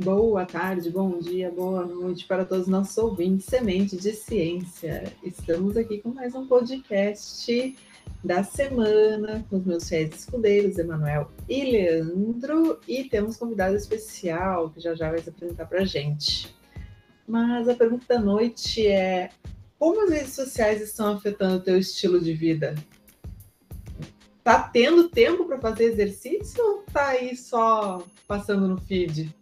Boa tarde, bom dia, boa noite para todos os nossos ouvintes, Semente de Ciência. Estamos aqui com mais um podcast da semana com os meus fiéis escudeiros, Emanuel e Leandro, e temos convidado especial que já já vai se apresentar para a gente. Mas a pergunta da noite é: como as redes sociais estão afetando o teu estilo de vida? Tá tendo tempo para fazer exercício ou tá aí só passando no feed?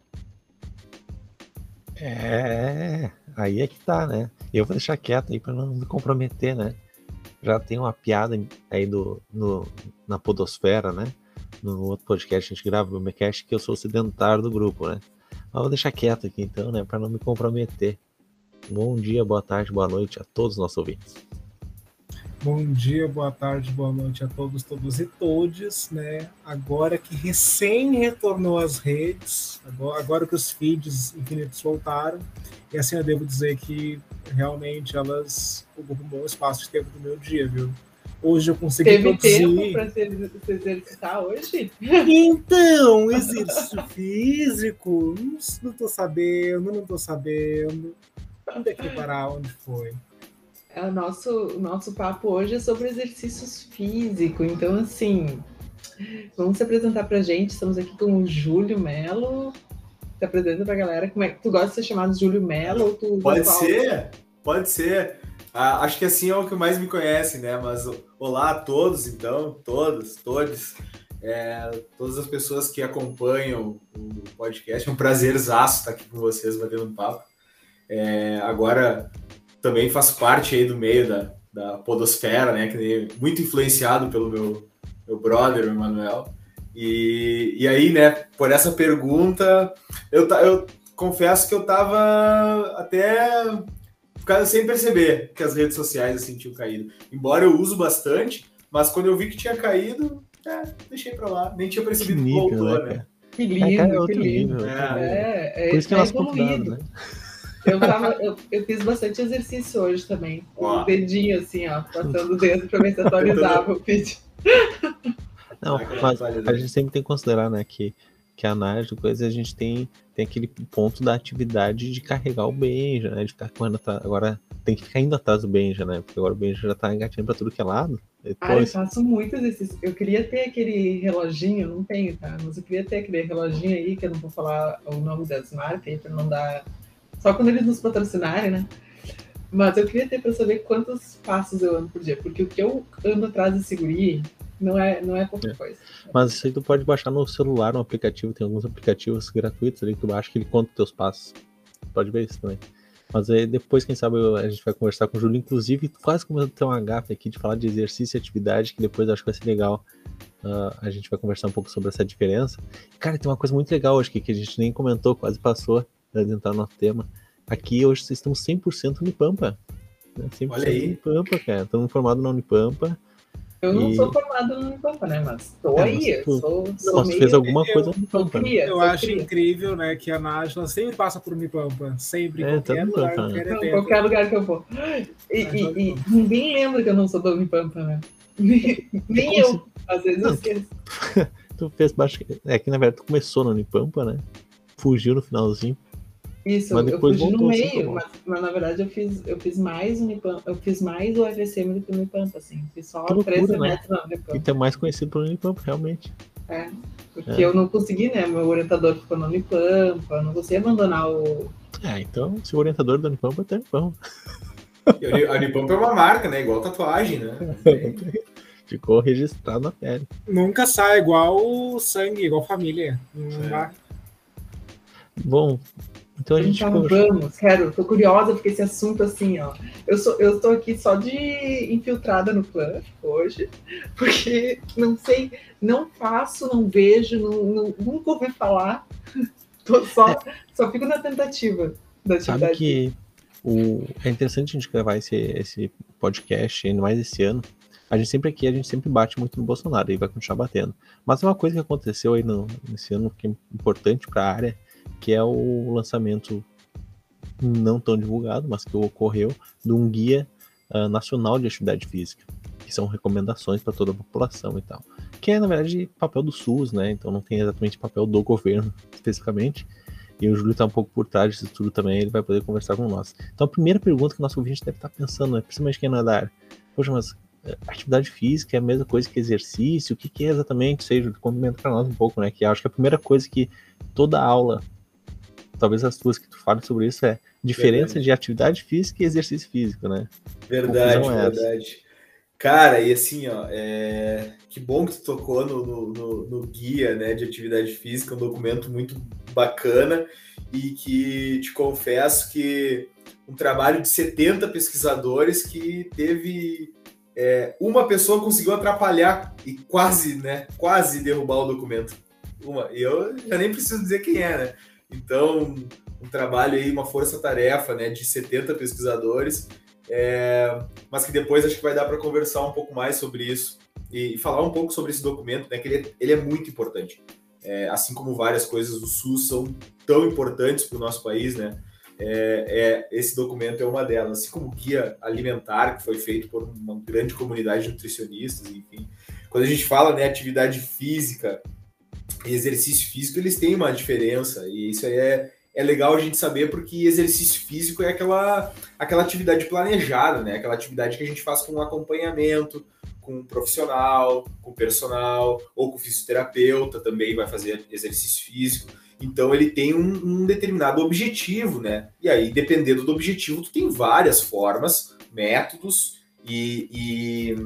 É, aí é que tá, né? Eu vou deixar quieto aí para não me comprometer, né? Já tem uma piada aí do, no, na Podosfera, né? No outro podcast a gente grava o Mecast que eu sou sedentário do grupo, né? Mas vou deixar quieto aqui então, né? Para não me comprometer. Bom dia, boa tarde, boa noite a todos os nossos ouvintes. Bom dia, boa tarde, boa noite a todos, todos e todes, né? Agora que recém retornou às redes, agora, agora que os feeds infinitos voltaram, e assim eu devo dizer que realmente elas ocupam um bom espaço de tempo do meu dia, viu? Hoje eu consegui Teve produzir... tempo para se, exercitar hoje? Então, exercício físico, não, não tô sabendo, não tô sabendo. Onde é que parar? Onde foi? É, o nosso, o nosso papo hoje é sobre exercícios físicos. Então, assim, vamos se apresentar pra gente. Estamos aqui com o Júlio Melo. Se apresenta pra galera. Como é que tu gosta de ser chamado de Júlio Melo ou tu Pode ser, pode ser. Ah, acho que assim é o que mais me conhece, né? Mas olá a todos, então, todos, todos. É, todas as pessoas que acompanham o podcast. É um prazerzaço estar aqui com vocês, batendo um papo. É, agora também faço parte aí do meio da, da podosfera, né? Que é muito influenciado pelo meu, meu brother, o Emanuel. E, e aí, né, por essa pergunta, eu, eu confesso que eu tava até ficando sem perceber que as redes sociais assim tinham caído. Embora eu uso bastante, mas quando eu vi que tinha caído, é, deixei pra lá. Nem tinha percebido que, nível, voltou, né, né? Que lindo, É, cara, é outro que lindo. nível. É, é, Por isso que é convidado, evoluído. né? Eu, tava, eu, eu fiz bastante exercício hoje também. Com o dedinho assim, ó, passando o dedo pra ver se atualizava o vídeo. Não, mas atualidade. a gente sempre tem que considerar, né, que, que a análise do coisa a gente tem, tem aquele ponto da atividade de carregar o Benja, né? De ficar correndo atrás. Agora tem que ficar indo atrás do Benja, né? Porque agora o Benja já tá engatinhando pra tudo que é lado. Ah, eu Depois, faço muito exercício. Eu queria ter aquele reloginho, não tenho, tá? Mas eu queria ter aquele reloginho aí, que eu não vou falar o nome das marcas aí, pra não dar. Só quando eles nos patrocinarem, né? Mas eu queria ter pra saber quantos passos eu ando por dia, porque o que eu ando atrás de segurir não é, não é pouca É. coisa. mas isso aí tu pode baixar no celular, no aplicativo, tem alguns aplicativos gratuitos ali que tu baixa que ele conta os teus passos. Pode ver isso também. Mas aí depois, quem sabe, eu- a gente vai conversar com o Júlio. Inclusive, quase começou a ter uma gafe aqui de falar de exercício e atividade, que depois eu acho que vai ser legal. Ah, a gente vai conversar um pouco sobre essa diferença. Cara, tem uma coisa muito legal hoje aqui que a gente nem comentou, quase passou para adentrar no nosso tema. Aqui hoje vocês estão 100% Unipampa. Né? 100% Olha aí. Unipampa, cara. Estamos formados na Unipampa. Eu não E- sou formado no Unipampa, né? Mas tô É, aí, mas eu tu- sou, sou tu meio... fez alguma eu- coisa no Unipampa. né? Eu sou acho cria. incrível, né, que a Nájila sempre passa por Unipampa. Sempre, em É, qualquer no lugar, Pampa, Não, evento. qualquer lugar que eu for. E, e- e ninguém lembra que eu não sou da Unipampa, né? Nem eu. Às vezes eu Não. esqueço. Tu fez baixo. É que na verdade tu começou na Unipampa, né? Fugiu no finalzinho. Isso, Mas eu fugi no voltou, assim, meio, tá mas, mas na verdade eu fiz, eu fiz mais Unipampa, eu fiz mais o FSM do que o Unipampa, assim. Fiz só loucura, três né? semestres na E Unipampa. tu é mais conhecido pelo Unipampa, realmente. É, porque É. eu não consegui, né? Meu orientador ficou na Unipampa, eu não consegui abandonar o. É, então, se o orientador da Unipampa tá bom. E a Uni- a Unipampa é uma marca, né? Igual tatuagem, né? Ficou registrado na pele. Nunca sai igual sangue, igual família. Não É. Bom, então a gente Então, conversou. vamos, quero, tô curiosa porque esse assunto, assim, ó. Eu, sou, eu tô aqui só de infiltrada no clã hoje, porque não sei, não faço, não vejo, não, não- nunca ouvi falar. Tô só, só fico na tentativa da Sabe atividade. que o... é interessante a gente gravar esse, esse podcast, ainda mais esse ano. A gente sempre aqui, a gente sempre bate muito no Bolsonaro e vai continuar batendo. Mas é uma coisa que aconteceu aí no, nesse ano que é importante para a área, que é o lançamento não tão divulgado, mas que ocorreu, de um guia ah, nacional de atividade física, que são recomendações para toda a população e tal. Que é, na verdade, papel do SUS, né? Então não tem exatamente papel do governo especificamente. E o Júlio está um pouco por trás disso tudo também, ele vai poder conversar com nós. Então a primeira pergunta que o nosso ouvinte deve estar tá pensando, né, principalmente quem não é da área, poxa, mas eh, atividade física é a mesma coisa que exercício? O que, que é exatamente? Seja, comenta para nós um pouco, né? Que acho que a primeira coisa que toda aula, talvez as tuas que tu fale sobre isso, é diferença verdade. de atividade física e exercício físico, né? Verdade, é verdade. Cara, e assim, ó, é... que bom que tu tocou no, no, no, no, guia né, de atividade física, um documento muito bacana e que te confesso que um trabalho de 70 pesquisadores que teve é, uma pessoa conseguiu atrapalhar e quase, né, quase derrubar o documento. Uma, e eu já nem preciso dizer quem é, né? Então, um trabalho aí, uma força-tarefa, né, de 70 pesquisadores é, mas que depois acho que vai dar para conversar um pouco mais sobre isso e, e, falar um pouco sobre esse documento, né? Que ele é, ele é muito importante. É, assim como várias coisas do SUS são tão importantes para o nosso país, né? É, é, esse documento é uma delas, assim como o guia alimentar que foi feito por uma grande comunidade de nutricionistas, enfim. Quando a gente fala né, atividade física exercício físico, eles têm uma diferença e isso aí é, é legal a gente saber porque exercício físico é aquela, aquela atividade planejada, né? Aquela atividade que a gente faz com acompanhamento, com um profissional, com personal, ou com fisioterapeuta também vai fazer exercício físico. Então ele tem um, um, determinado objetivo, né? E aí, dependendo do objetivo, tu tem várias formas, métodos e, e,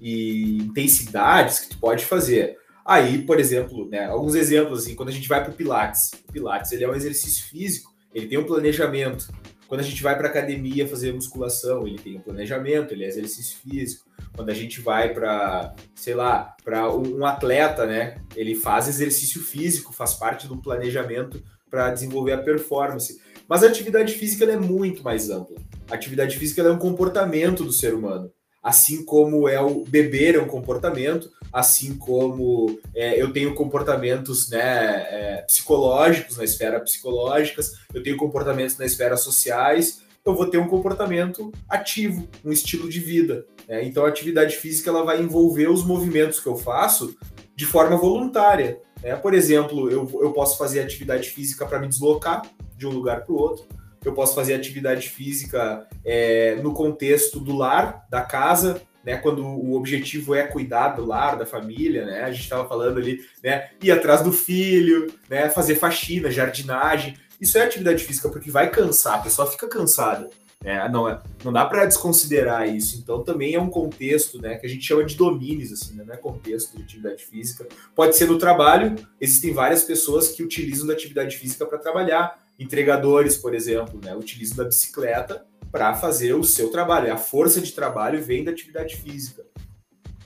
e intensidades que tu pode fazer. Aí, por exemplo, né, alguns exemplos, assim, quando a gente vai para o Pilates, o Pilates ele é um exercício físico, ele tem um planejamento. Quando a gente vai para academia fazer musculação, ele tem um planejamento, ele é exercício físico. Quando a gente vai para, sei lá, para um atleta, né, ele faz exercício físico, faz parte do planejamento para desenvolver a performance. Mas a atividade física é muito mais ampla. A atividade física é um comportamento do ser humano assim como é o beber é um comportamento, assim como é, eu tenho comportamentos né, é, psicológicos na esfera psicológicas, eu tenho comportamentos na esfera sociais, eu vou ter um comportamento ativo, um estilo de vida. Né? Então a atividade física ela vai envolver os movimentos que eu faço de forma voluntária. Né? Por exemplo, eu, eu posso fazer atividade física para me deslocar de um lugar para o outro eu posso fazer atividade física é, no contexto do lar, da casa, né, quando o objetivo é cuidar do lar, da família, né, a gente estava falando ali, né, ir atrás do filho, né, fazer faxina, jardinagem, isso é atividade física porque vai cansar, a pessoa fica cansada, né, não, é, não dá para desconsiderar isso, então também é um contexto, né, que a gente chama de domínios, assim, né, não é contexto de atividade física, pode ser no trabalho, existem várias pessoas que utilizam da atividade física para trabalhar, entregadores, por exemplo, né, utilizam da bicicleta para fazer o seu trabalho. A força de trabalho vem da atividade física.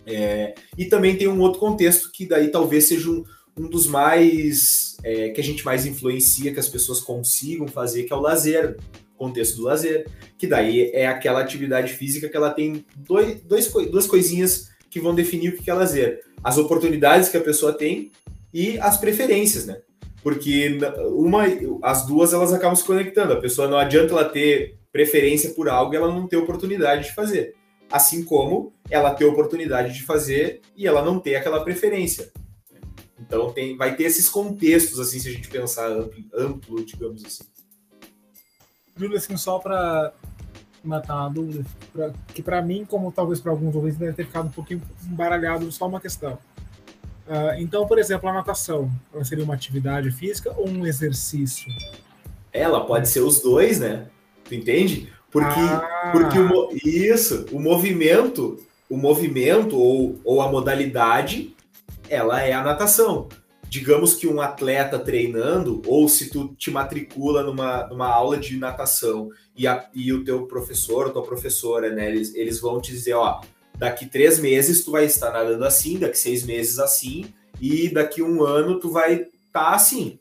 É, e também tem um outro contexto que daí talvez seja um, um dos mais é, que a gente mais influencia que as pessoas consigam fazer, que é o lazer, contexto do lazer, que daí é aquela atividade física que ela tem dois, dois, duas coisinhas que vão definir o que é lazer. As oportunidades que a pessoa tem e as preferências, né? Porque uma, as duas elas acabam se conectando. A pessoa não adianta ela ter preferência por algo ela não ter oportunidade de fazer. Assim como ela ter oportunidade de fazer e ela não ter aquela preferência. Então tem, vai ter esses contextos, assim, se a gente pensar amplo, amplo digamos assim. Júlio, assim, só para matar uma dúvida, pra, que para mim, como talvez para alguns ouvintes, deve ter ficado um pouquinho embaralhado só uma questão. Uh, então, por exemplo, a natação, ela seria uma atividade física ou um exercício? Ela pode ser os dois, né? Tu entende? Porque, ah. porque o, isso, o movimento, o movimento ou, ou a modalidade, ela é a natação. Digamos que um atleta treinando, ou se tu te matricula numa, numa aula de natação e, a, e o teu professor, tua professora, né, eles, eles vão te dizer, ó, daqui três meses tu vai estar nadando assim, daqui seis meses assim, e daqui um ano tu vai estar tá assim.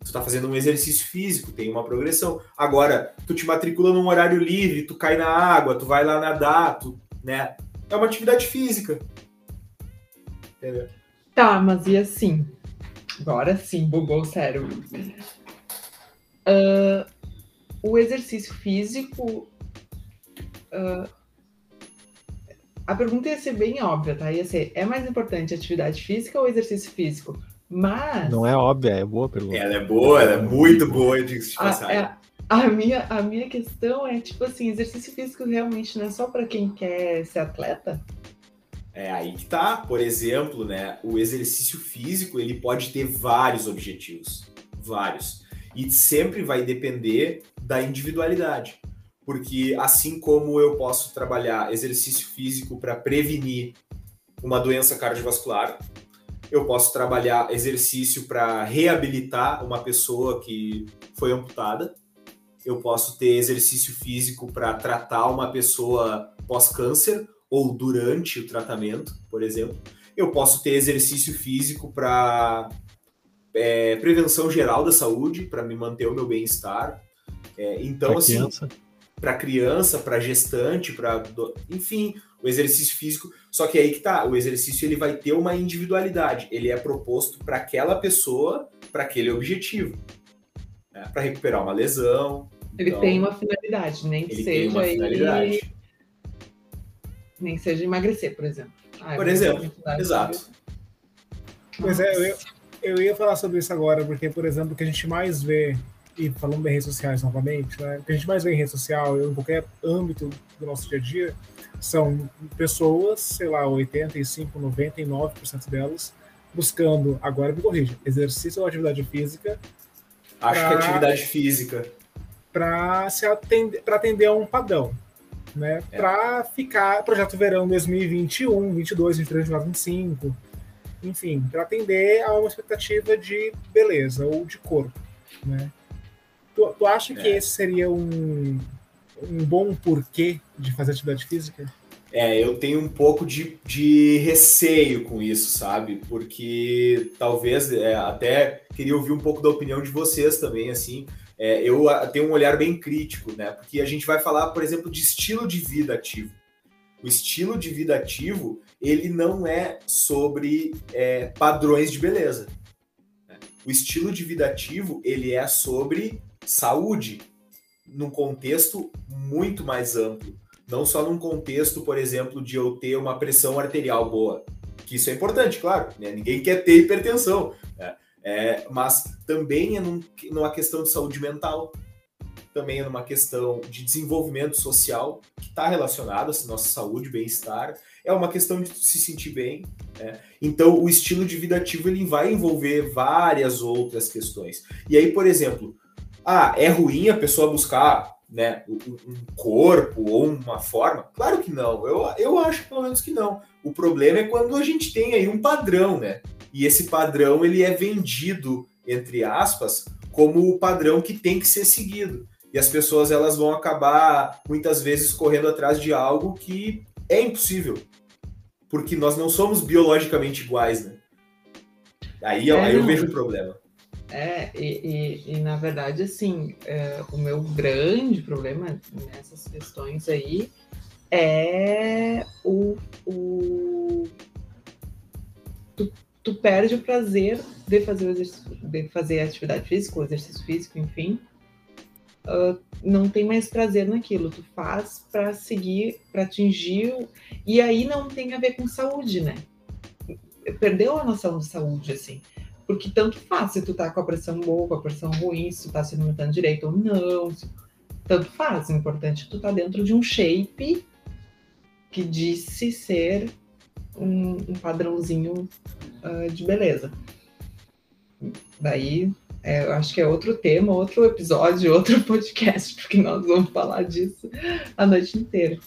Tu está fazendo um exercício físico, tem uma progressão. Agora, tu te matricula num horário livre, tu cai na água, tu vai lá nadar, tu, né? É uma atividade física. Entendeu? Tá, mas e assim? Agora sim, bugou o cérebro. Uh, o exercício físico uh, a pergunta ia ser bem óbvia, tá? Ia ser: é mais importante atividade física ou exercício físico? Mas. Não é óbvia, é boa pergunta. Ela é boa, ela é muito boa, de a, passagem. é- a minha, a minha questão é, tipo assim, exercício físico realmente não é só para quem quer ser atleta? É aí que tá. Por exemplo, né, o exercício físico ele pode ter vários objetivos, vários, e sempre vai depender da individualidade, porque assim como eu posso trabalhar exercício físico para prevenir uma doença cardiovascular, eu posso trabalhar exercício para reabilitar uma pessoa que foi amputada, eu posso ter exercício físico para tratar uma pessoa pós-câncer ou durante o tratamento, por exemplo. Eu posso ter exercício físico para é, prevenção geral da saúde, para me manter o meu bem-estar. É, então, Pra assim, criança. Para criança, para gestante, para enfim, o exercício físico. Só que aí que tá, o exercício ele vai ter uma individualidade. Ele é proposto para aquela pessoa, para aquele objetivo, né? para recuperar uma lesão. Ele Então, tem uma finalidade, nem que ele seja tem uma finalidade. nem que seja emagrecer, por exemplo. Ah, Por eu exemplo, Exato. Pois é, eu eu ia falar sobre isso agora, porque, por exemplo, o que a gente mais vê, e falando em redes sociais novamente, né, o que a gente mais vê em rede social, em qualquer âmbito do nosso dia a dia, são pessoas, sei lá, 85, 99% delas, buscando, agora me corrija, exercício ou atividade física Acho que Pra- atividade física. para se atender, para atender a um padrão, né? É. Para ficar projeto verão 2021, 22, 23, 24, 25, enfim, para atender a uma expectativa de beleza ou de corpo, né? Tu, tu acha que É. esse seria um, um bom porquê de fazer atividade física? É, eu tenho um pouco de, de receio com isso, sabe? Porque talvez é, até queria ouvir um pouco da opinião de vocês também, assim. É, eu ah, tenho um olhar bem crítico, né? Porque a gente vai falar, por exemplo, de estilo de vida ativo. O estilo de vida ativo, ele não é sobre é, padrões de beleza. né? O estilo de vida ativo, ele é sobre saúde, num contexto muito mais amplo não só num contexto, por exemplo, de eu ter uma pressão arterial boa, que isso é importante, claro, né? ninguém quer ter hipertensão, né? É, mas também é num- numa questão de saúde mental, também é numa questão de desenvolvimento social, que está relacionado à nossa saúde, bem-estar, é uma questão de se sentir bem. né? Então, o estilo de vida ativo ele vai envolver várias outras questões. E aí, por exemplo, ah, é ruim a pessoa buscar né, um corpo ou uma forma? Claro que não. Eu, eu acho pelo menos que não. O problema é quando a gente tem aí um padrão, né? E esse padrão ele é vendido entre aspas como o padrão que tem que ser seguido. E as pessoas elas vão acabar muitas vezes correndo atrás de algo que é impossível. Porque nós não somos biologicamente iguais, né? Aí, eu- É, aí eu vejo o problema. É, e, e, e, na verdade, assim, é, o meu grande problema nessas questões aí é o. o tu, tu perde o prazer de fazer, o de fazer atividade física, o exercício físico, enfim. Ah, não tem mais prazer naquilo, tu faz para seguir, para atingir, e aí não tem a ver com saúde, né? Perdeu a noção de saúde, assim. Porque tanto faz se tu tá com a pressão boa, com a pressão ruim, se tu tá se alimentando direito ou não. Tanto faz. O importante é tu tá dentro de um shape que disse ser um, um padrãozinho ah, de beleza. Daí, é, eu acho que é outro tema, outro episódio, outro podcast, porque nós vamos falar disso a noite inteira.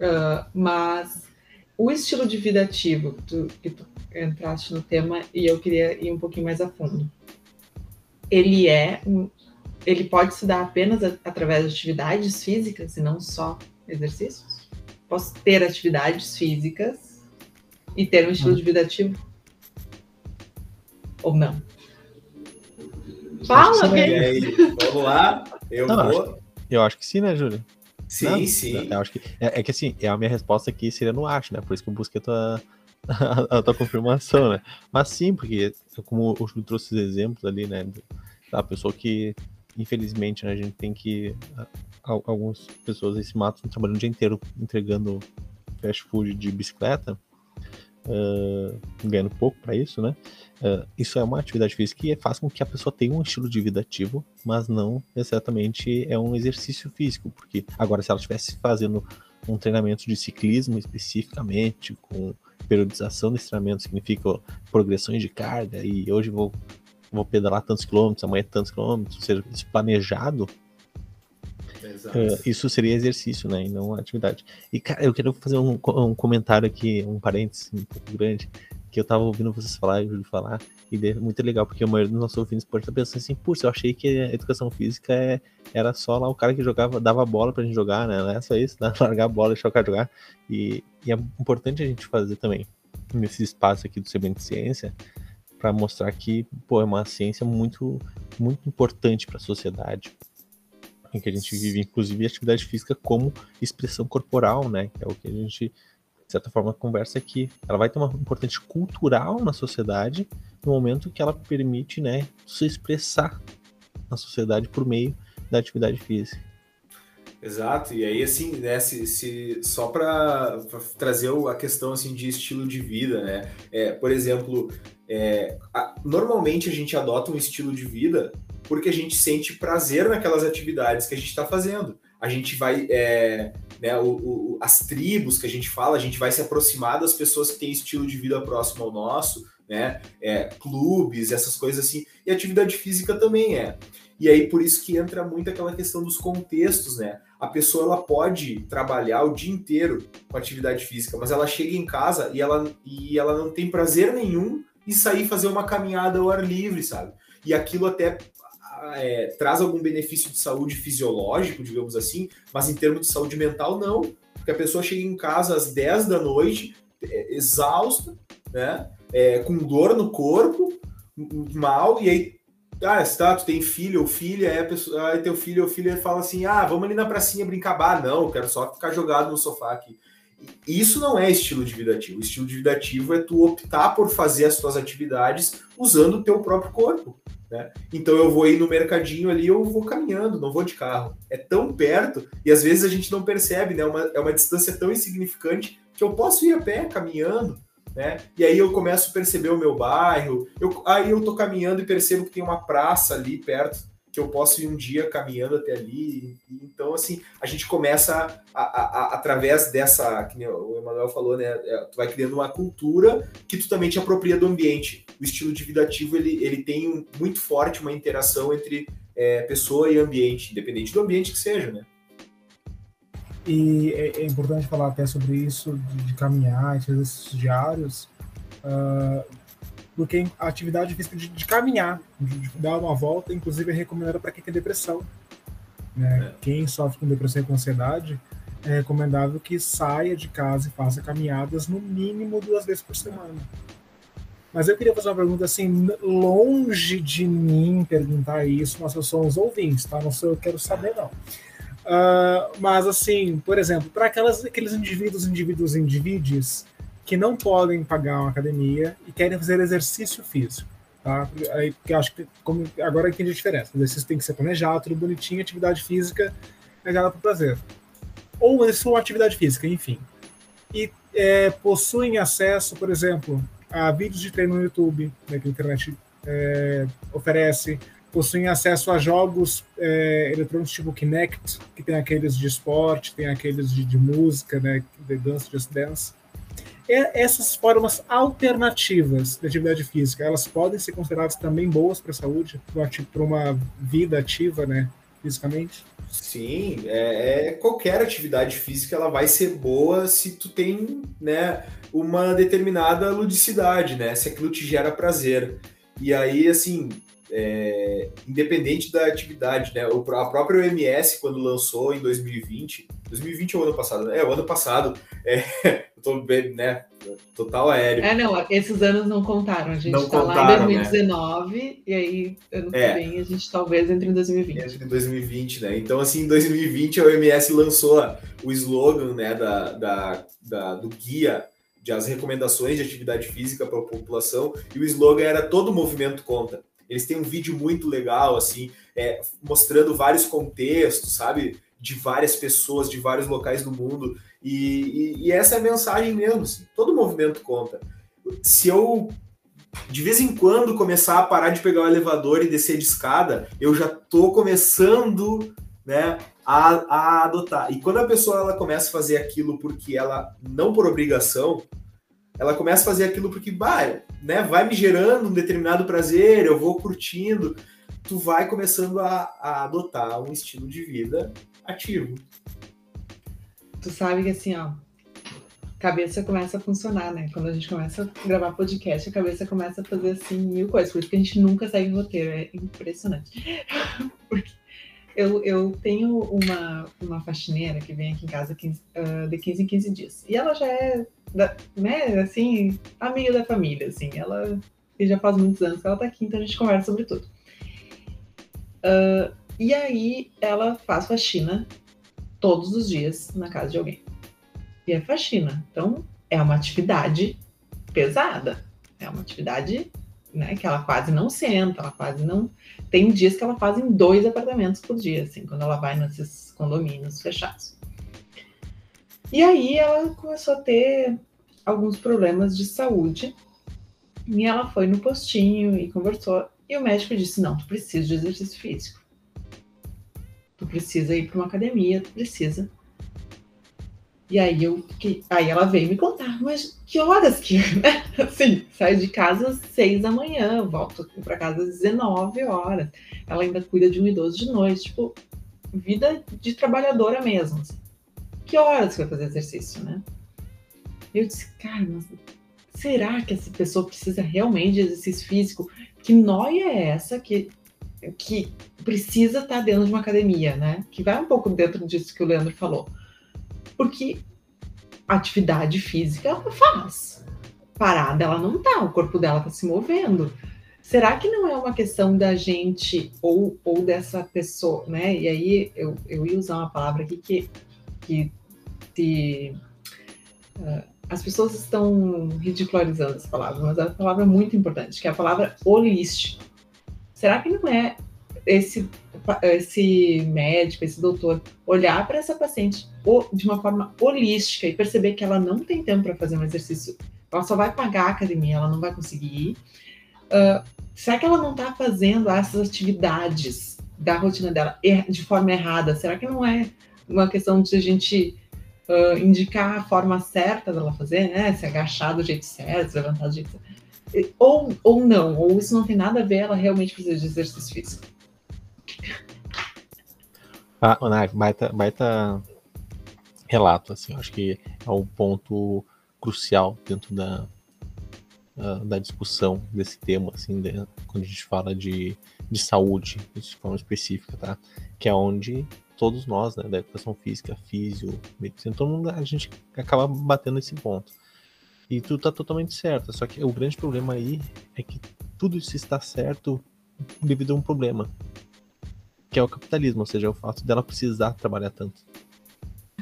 Ah, mas o estilo de vida ativo que tu, que tu entraste no tema e eu queria ir um pouquinho mais a fundo. Ele é um, ele pode se dar apenas a- através de atividades físicas e não só exercícios? Posso ter atividades físicas e ter um estilo de vida ativo? Ou não? Fala, Pedro. aí, vamos lá? Eu Não, vou. Eu acho que sim, né, Júlio? Sim, Não, sim. Eu acho que, é, é que assim, a minha resposta aqui seria no acho, né? Por isso que eu busquei a tua, a, tua confirmação, né? Mas sim, porque como o Júlio trouxe os exemplos ali, né? Da pessoa que, infelizmente, né, a gente tem que. Algumas pessoas aí se matam trabalhando o dia inteiro entregando fast food de bicicleta. uh, ganhando pouco para isso, né? Uh, isso é uma atividade física que faz com que a pessoa tenha um estilo de vida ativo, mas não exatamente é um exercício físico, porque agora se ela estivesse fazendo um treinamento de ciclismo especificamente, com periodização do treinamento, significa progressões de carga, e hoje vou, vou pedalar tantos quilômetros, amanhã tantos quilômetros, ou seja, isso planejado, Uh, isso seria exercício, né? E não atividade. E, cara, eu quero fazer um, um comentário aqui, um parênteses um pouco grande, que eu tava ouvindo vocês falar e Júlio falar, e é muito legal, porque a maioria dos nossos ouvintes pode estar pensando assim, puxa, eu achei que a educação física é, era só lá o cara que jogava, dava bola pra gente jogar, né? Não é só isso, né? largar a bola e deixar o cara jogar. E, e é importante a gente fazer também, nesse espaço aqui do Semente Ciência, para mostrar que, pô, é uma ciência muito, muito importante para a sociedade, em que a gente vive, inclusive, atividade física como expressão corporal, né? Que é o que a gente, de certa forma, conversa aqui. Ela vai ter uma importância cultural na sociedade no momento que ela permite, né, se expressar na sociedade por meio da atividade física. Exato, e aí assim, né, se, se só para trazer a questão assim de estilo de vida, né? É, por exemplo, é, a, normalmente a gente adota um estilo de vida porque a gente sente prazer naquelas atividades que a gente está fazendo. A gente vai, é, né, o, o, as tribos que a gente fala, a gente vai se aproximar das pessoas que têm estilo de vida próximo ao nosso, né, é, clubes, essas coisas assim, e atividade física também é. E aí por isso que entra muito aquela questão dos contextos, né? A pessoa ela pode trabalhar o dia inteiro com atividade física, mas ela chega em casa e ela, e ela não tem prazer nenhum em sair fazer uma caminhada ao ar livre, sabe? E aquilo até é, traz algum benefício de saúde fisiológico, digamos assim, mas em termos de saúde mental, não. Porque a pessoa chega em casa às 10 da noite, é, exausta, né? É, com dor no corpo, mal, e aí, ah, tá, tu tem filho ou filha, aí, a pessoa, aí teu filho ou filha fala assim, ah, vamos ali na pracinha brincar, bah, não, quero só ficar jogado no sofá aqui. Isso não é estilo de vida ativo. O estilo de vida ativo é tu optar por fazer as tuas atividades usando o teu próprio corpo. Né? Então eu vou ir no mercadinho ali, eu vou caminhando, não vou de carro. É tão perto e às vezes a gente não percebe, né? Uma, é uma distância tão insignificante que eu posso ir a pé caminhando, né? E aí eu começo a perceber o meu bairro. Eu, aí eu tô caminhando e percebo que tem uma praça ali perto que eu posso ir um dia caminhando até ali. Então, assim, a gente começa a, a, a, através dessa, que o Emanuel falou, né? É, tu vai criando uma cultura que tu também te apropria do ambiente. O estilo de vida ativo ele, ele tem um, muito forte uma interação entre é, pessoa e ambiente, independente do ambiente que seja, né? E é, é importante falar até sobre isso de, de caminhar, de exercícios diários. Uh, porque a atividade física de, de caminhar, de, de, dar uma volta, inclusive é recomendada para quem tem depressão. Né? É. Quem sofre com depressão e com ansiedade, é recomendável que saia de casa e faça caminhadas no mínimo duas vezes por semana. Mas eu queria fazer uma pergunta assim, longe de mim perguntar isso, mas eu sou uns ouvintes, tá? Não sou eu quero saber, não. Uh, mas assim, por exemplo, para aqueles indivíduos, indivíduos, indivíduos que não podem pagar uma academia e querem fazer exercício físico. Tá? Aí, porque acho que como, agora eu entendi a diferença. O exercício tem que ser planejado, tudo bonitinho, atividade física é dada por prazer. Ou eles são atividade física, enfim. E é, possuem acesso, por exemplo, a vídeos de treino no YouTube, né, que a internet é, oferece, possuem acesso a jogos é, eletrônicos tipo Kinect, que tem aqueles de esporte, tem aqueles de, de música, né, de dance, just dance essas formas alternativas de atividade física, elas podem ser consideradas também boas para a saúde, para uma vida ativa, né, fisicamente? Sim, é, é, qualquer atividade física ela vai ser boa se tu tem, né, uma determinada ludicidade, né, se aquilo te gera prazer. E aí, assim, é, independente da atividade, né, a própria OMS, quando lançou em 2020, 2020 ou ano passado, né? É, o ano passado, é, eu tô bem, né? Total aéreo. É, não, esses anos não contaram. A gente não tá contaram, lá em 2019 né? e aí ano é. que vem a gente talvez entre em 2020. Entre em 2020, né? Então, assim, em 2020 a OMS lançou o slogan, né, da, da, da do guia de as recomendações de atividade física para a população e o slogan era todo movimento conta. Eles têm um vídeo muito legal, assim, é, mostrando vários contextos, sabe? de várias pessoas de vários locais do mundo E, e, e essa é a mensagem mesmo, assim, todo movimento conta. Se eu de vez em quando começar a parar de pegar o elevador e descer de escada, eu já tô começando, né, a, a adotar. E quando a pessoa ela começa a fazer aquilo porque ela não por obrigação, ela começa a fazer aquilo porque vai, né, vai me gerando um determinado prazer, eu vou curtindo, tu vai começando a, a adotar um estilo de vida ativo. Tu sabe que assim, ó, cabeça começa a funcionar, né? Quando a gente começa a gravar podcast, a cabeça começa a fazer assim mil coisas. Por isso que a gente nunca segue roteiro, é impressionante. Porque eu, eu tenho uma, uma faxineira que vem aqui em casa 15, uh, de 15 em 15 dias. E ela já é, da, né, assim, amiga da família, assim. Ela já faz muitos anos que ela tá aqui, então a gente conversa sobre tudo. Uh, e aí ela faz faxina todos os dias na casa de alguém e é faxina. Então, é uma atividade pesada. É uma atividade né, que ela quase não senta, ela quase não. Tem dias que ela faz em dois apartamentos por dia, assim, quando ela vai nesses condomínios fechados. E aí ela começou a ter alguns problemas de saúde. E ela foi no postinho e conversou. E o médico disse: Não, tu precisa de exercício físico. Tu precisa ir para uma academia, tu precisa e aí eu aí ela veio me contar, mas que horas que, né? Assim, saio de casa às seis da manhã, volto para casa às 19 horas. Ela ainda cuida de um idoso de noite, tipo, vida de trabalhadora mesmo. Assim. Que horas que vai fazer exercício, né? Eu disse, cara, mas será que essa pessoa precisa realmente de exercício físico? Que noia é essa que, que precisa estar dentro de uma academia, né? Que vai um pouco dentro disso que o Leandro falou porque atividade física ela faz. Parada ela não tá, o corpo dela tá se movendo. Será que não é uma questão da gente ou, ou dessa pessoa, né? E aí eu, eu ia usar uma palavra aqui que, que se, uh, as pessoas estão ridicularizando essa palavra, mas é uma palavra muito importante, que é a palavra holístico. Será que não é esse, esse médico, esse doutor, olhar para essa paciente de uma forma holística e perceber que ela não tem tempo para fazer um exercício, ela só vai pagar a academia, ela não vai conseguir ir. Uh, será que ela não está fazendo essas atividades da rotina dela de forma errada? Será que não é uma questão de a gente uh, indicar a forma certa dela fazer, né? Se agachar do jeito certo, se levantar do jeito certo? Ou, ou não, ou isso não tem nada a ver, ela realmente precisa de exercício físico. Ah, baita, baita relato, assim, acho que é um ponto crucial dentro da, da discussão desse tema, assim, de, quando a gente fala de, de saúde, de forma específica, tá? Que é onde todos nós, né, da educação física, físio, medicina, todo mundo, a gente acaba batendo esse ponto. E tudo tá totalmente certo, só que o grande problema aí é que tudo isso está certo devido a um problema, que é o capitalismo, ou seja, o fato dela precisar trabalhar tanto.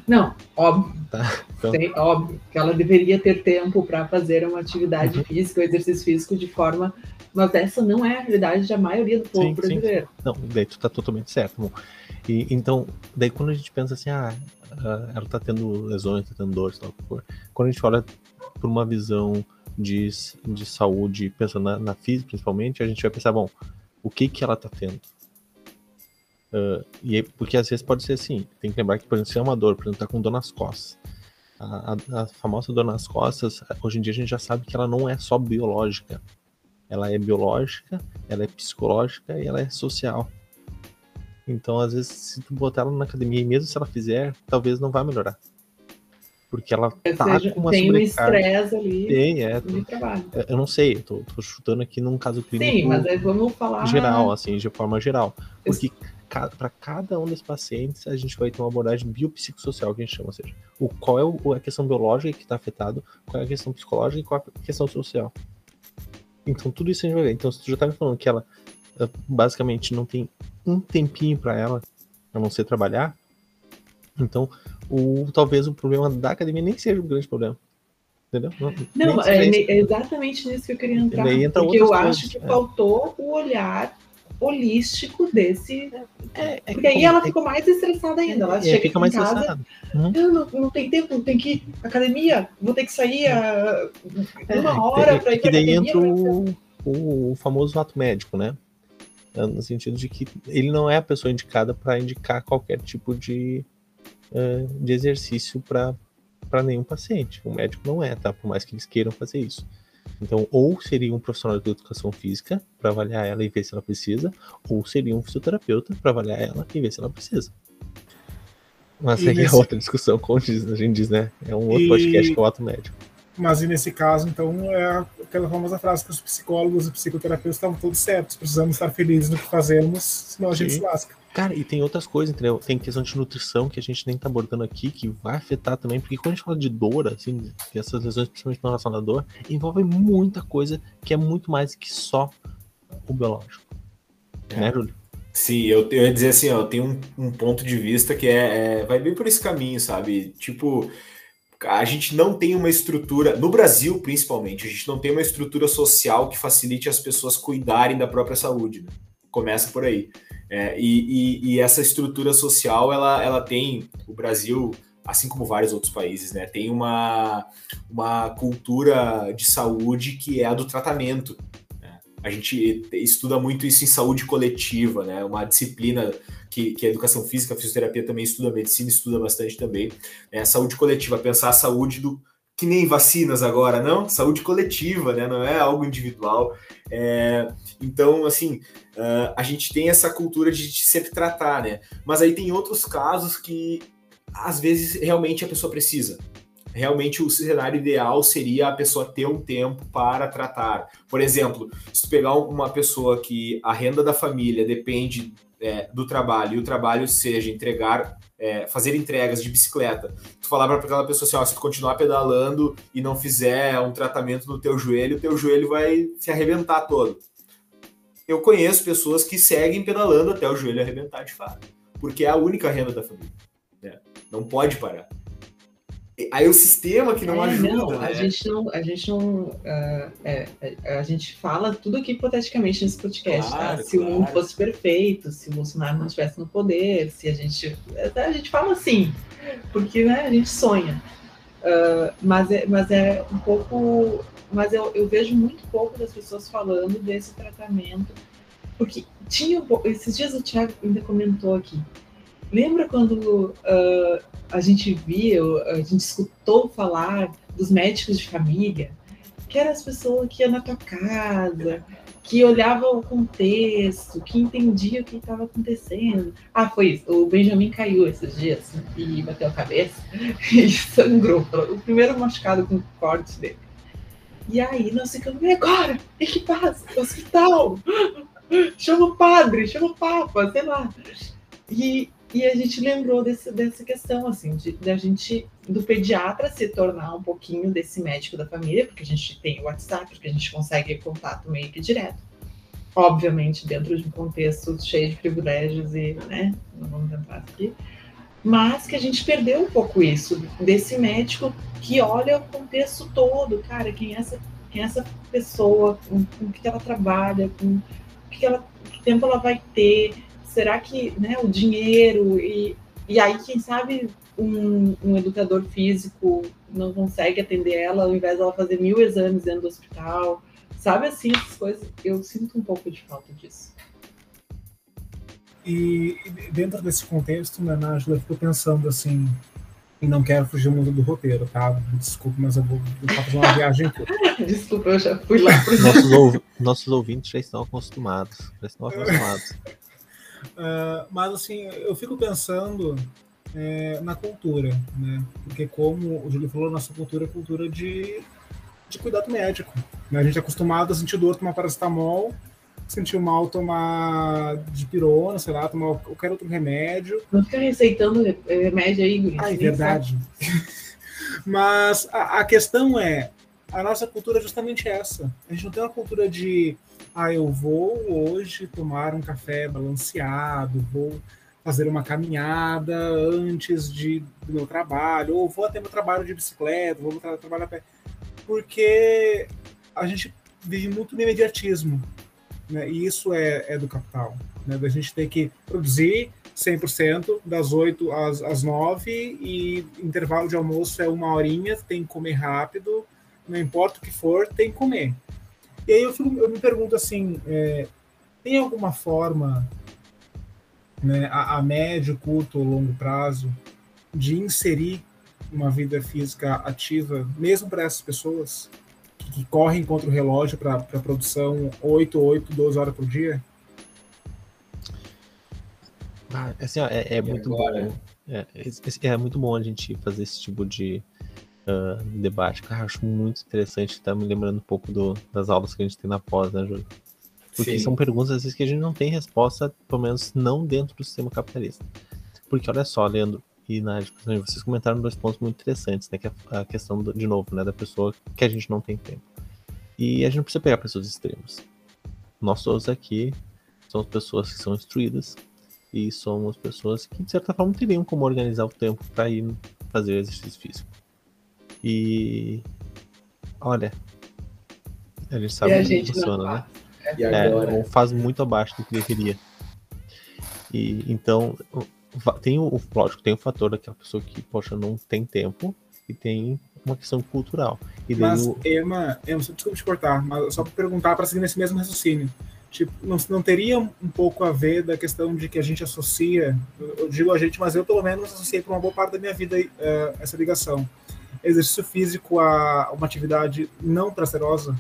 Não, óbvio. Tá, então... Sim, óbvio que ela deveria ter tempo para fazer uma atividade uhum. física, um exercício físico de forma. Mas essa não é a realidade da maioria do povo sim, brasileiro. Sim. Não, daí tu tá totalmente certo. Bom. E, então, daí quando a gente pensa assim, ah, ah ela tá tendo lesões, tá tendo dores, tal, quando a gente olha por uma visão de, de saúde, pensando na, na física principalmente, a gente vai pensar, bom, o que que ela tá tendo? Uh, e porque às vezes pode ser assim, tem que lembrar que, por exemplo, se é uma dor, por exemplo, tá com dor nas costas. A, a, a, famosa dor nas costas, hoje em dia a gente já sabe que ela não é só biológica. Ela é biológica, ela é psicológica e ela é social. Então, às vezes, se tu botar ela na academia, e mesmo se ela fizer, talvez não vá melhorar. Porque ela Ou tá seja, com uma Tem um estresse ali tem, é, trabalho. Eu não sei, eu tô, tô, chutando aqui num caso clínico. Sim, mas aí vamos falar. Geral, assim, de forma geral. Porque para cada um desses pacientes, a gente vai ter uma abordagem biopsicossocial, que a gente chama, ou seja, o, qual é o, a questão biológica que está afetado, qual é a questão psicológica e qual é a questão social. Então, tudo isso a gente vai ver. Então, se tu já tá me falando que ela basicamente não tem um tempinho para ela, a não ser trabalhar, então, o, talvez o problema da academia nem seja um grande problema. Entendeu? Não, não é, é, exatamente nisso que eu queria entrar. Entra porque eu coisas, acho que é. faltou o olhar holístico desse. É, é Porque aí ela ficou mais estressada ainda. Ela é, chega fica mais casa, estressada. Uhum. Não, não tem tempo, tem que ir academia, vou ter que sair a, é, uma hora para ir para academia. Entra o, o, o famoso ato médico, né? No sentido de que ele não é a pessoa indicada para indicar qualquer tipo de, de exercício para nenhum paciente. O médico não é, tá? Por mais que eles queiram fazer isso. Então, ou seria um profissional de educação física para avaliar ela e ver se ela precisa, ou seria um fisioterapeuta para avaliar ela e ver se ela precisa. Mas aí é nesse... é outra discussão, como diz, a gente diz, né? É um outro e... podcast que é o ato médico. Mas e nesse caso, então, é aquela famosa frase que os psicólogos e psicoterapeutas estavam todos certos. Precisamos estar felizes no que fazemos, senão a gente Sim. se lasca. Cara, e tem outras coisas, entendeu? Tem questão de nutrição que a gente nem tá abordando aqui, que vai afetar também, porque quando a gente fala de dor, assim, essas lesões, principalmente na relação da dor, envolvem muita coisa que é muito mais que só o biológico. É. Né, Júlio? Sim, eu, eu ia dizer assim, ó, eu tenho um, um ponto de vista que é, é, vai bem por esse caminho, sabe? Tipo, a gente não tem uma estrutura, no Brasil principalmente, a gente não tem uma estrutura social que facilite as pessoas cuidarem da própria saúde. Né? Começa por aí. É, e, e, e, essa estrutura social, ela, ela tem, o Brasil, assim como vários outros países, né, tem uma, uma cultura de saúde que é a do tratamento. Né? A gente estuda muito isso em saúde coletiva, né, uma disciplina que, que a educação física, a fisioterapia também estuda, a medicina estuda bastante também. Né, saúde coletiva, pensar a saúde do, que nem vacinas agora, não? Saúde coletiva, né? Não é algo individual. É, então, assim, uh, a gente tem essa cultura de, de sempre tratar, né? Mas aí tem outros casos que às vezes realmente a pessoa precisa. Realmente o cenário ideal seria a pessoa ter um tempo para tratar. Por exemplo, se tu pegar uma pessoa que a renda da família depende é, do trabalho e o trabalho seja entregar é, fazer entregas de bicicleta, tu falar para aquela pessoa assim, ó, se tu continuar pedalando e não fizer um tratamento no teu joelho, o teu joelho vai se arrebentar todo. Eu conheço pessoas que seguem pedalando até o joelho arrebentar de fato, porque é a única renda da família. Né? Não pode parar. Aí o sistema que não é, ajuda. Não, né? a gente não, a gente não, uh, é, a gente fala tudo aqui hipoteticamente nesse podcast. Tá? Claro, tá? Se claro. o mundo fosse perfeito, se o Bolsonaro não estivesse no poder, se a gente, a gente fala assim, porque né, a gente sonha. Uh, mas, é, mas é um pouco, mas eu, eu vejo muito pouco das pessoas falando desse tratamento, porque tinha esses dias o Thiago ainda comentou aqui. Lembra quando uh, a gente via, a gente escutou falar dos médicos de família, que eram as pessoas que iam na tua casa, que olhavam o contexto, que entendiam o que estava acontecendo. Ah, foi isso. O Benjamin caiu esses dias e bateu a cabeça e sangrou. O primeiro machucado com o corte dele. E aí nós ficamos, e agora? E que passa? Hospital! Chama o padre, chama o papa, sei lá. E, e a gente lembrou desse, dessa questão, assim, de, de, a gente, do pediatra se tornar um pouquinho desse médico da família, porque a gente tem o WhatsApp, porque a gente consegue contato meio que direto. Obviamente, dentro de um contexto cheio de privilégios e, né, não vamos entrar aqui. Mas que a gente perdeu um pouco isso, desse médico que olha o contexto todo, cara, quem é essa, quem é essa pessoa, com, com o que ela trabalha, com que, ela, que tempo ela vai ter, será que né, o dinheiro e, e aí, quem sabe, um, um, educador físico não consegue atender ela ao invés dela fazer mil exames dentro do hospital. Sabe assim, essas coisas, eu sinto um pouco de falta disso. E dentro desse contexto, né, Nájila, eu fico pensando assim, e não quero fugir muito do roteiro, tá? Desculpa, mas eu vou, vou fazer uma viagem curta. Desculpa, eu já fui lá. Nossos, ouv nossos ouvintes já estão acostumados. Já estão acostumados. Uh, mas assim, eu fico pensando é, na cultura, né? Porque como o Júlio falou, nossa cultura é cultura de, de cuidado médico. Né? A gente é acostumado a sentir dor, tomar paracetamol, sentir mal, tomar de pirona, sei lá, tomar qualquer outro remédio. Não fica receitando remédio aí, Guri. Ah, é verdade. mas a, a questão é, a nossa cultura é justamente essa. A gente não tem uma cultura de ah, eu vou hoje tomar um café balanceado, vou fazer uma caminhada antes de, do meu trabalho, ou vou até meu trabalho de bicicleta, vou tra trabalhar a pé. Porque a gente vive muito no imediatismo. Né? E isso é, é do capital. Né? Da gente ter que produzir 100% das 8 às, às 9 e intervalo de almoço é uma horinha, tem que comer rápido, não importa o que for, tem que comer. E aí eu, fico, eu me pergunto assim, é, tem alguma forma né, a, a médio, curto ou longo prazo de inserir uma vida física ativa, mesmo para essas pessoas que, que, correm contra o relógio para a produção 8, 8, 12 horas por dia? Ah, assim, ó, é, é muito agora? bom. É, é, muito bom a gente fazer esse tipo de uh, debate. Cara, eu acho muito interessante. Tá me lembrando um pouco do, das aulas que a gente tem na pós, né, Júlio? Porque Sim. são perguntas, às vezes, que a gente não tem resposta, pelo menos não dentro do sistema capitalista. Porque, olha só, Leandro e Nádia, vocês comentaram dois pontos muito interessantes, né? Que é a questão, do, de novo, né? Da pessoa que a gente não tem tempo. E a gente não precisa pegar pessoas extremas. Nós todos aqui somos pessoas que são instruídas e somos pessoas que, de certa forma, teriam como organizar o tempo para ir fazer exercício físico. E olha, a gente sabe como funciona, né? É, ou faz muito abaixo do que deveria. E então tem o lógico, tem o fator daquela pessoa que, poxa, não tem tempo e tem uma questão cultural. E mas, o... Emma, Emma, desculpa te cortar, mas só para perguntar para seguir nesse mesmo raciocínio. Tipo, não, não teria um pouco a ver da questão de que a gente associa, eu digo a gente, mas eu pelo menos associei por uma boa parte da minha vida uh, essa ligação. Exercício físico a uma atividade não prazerosa,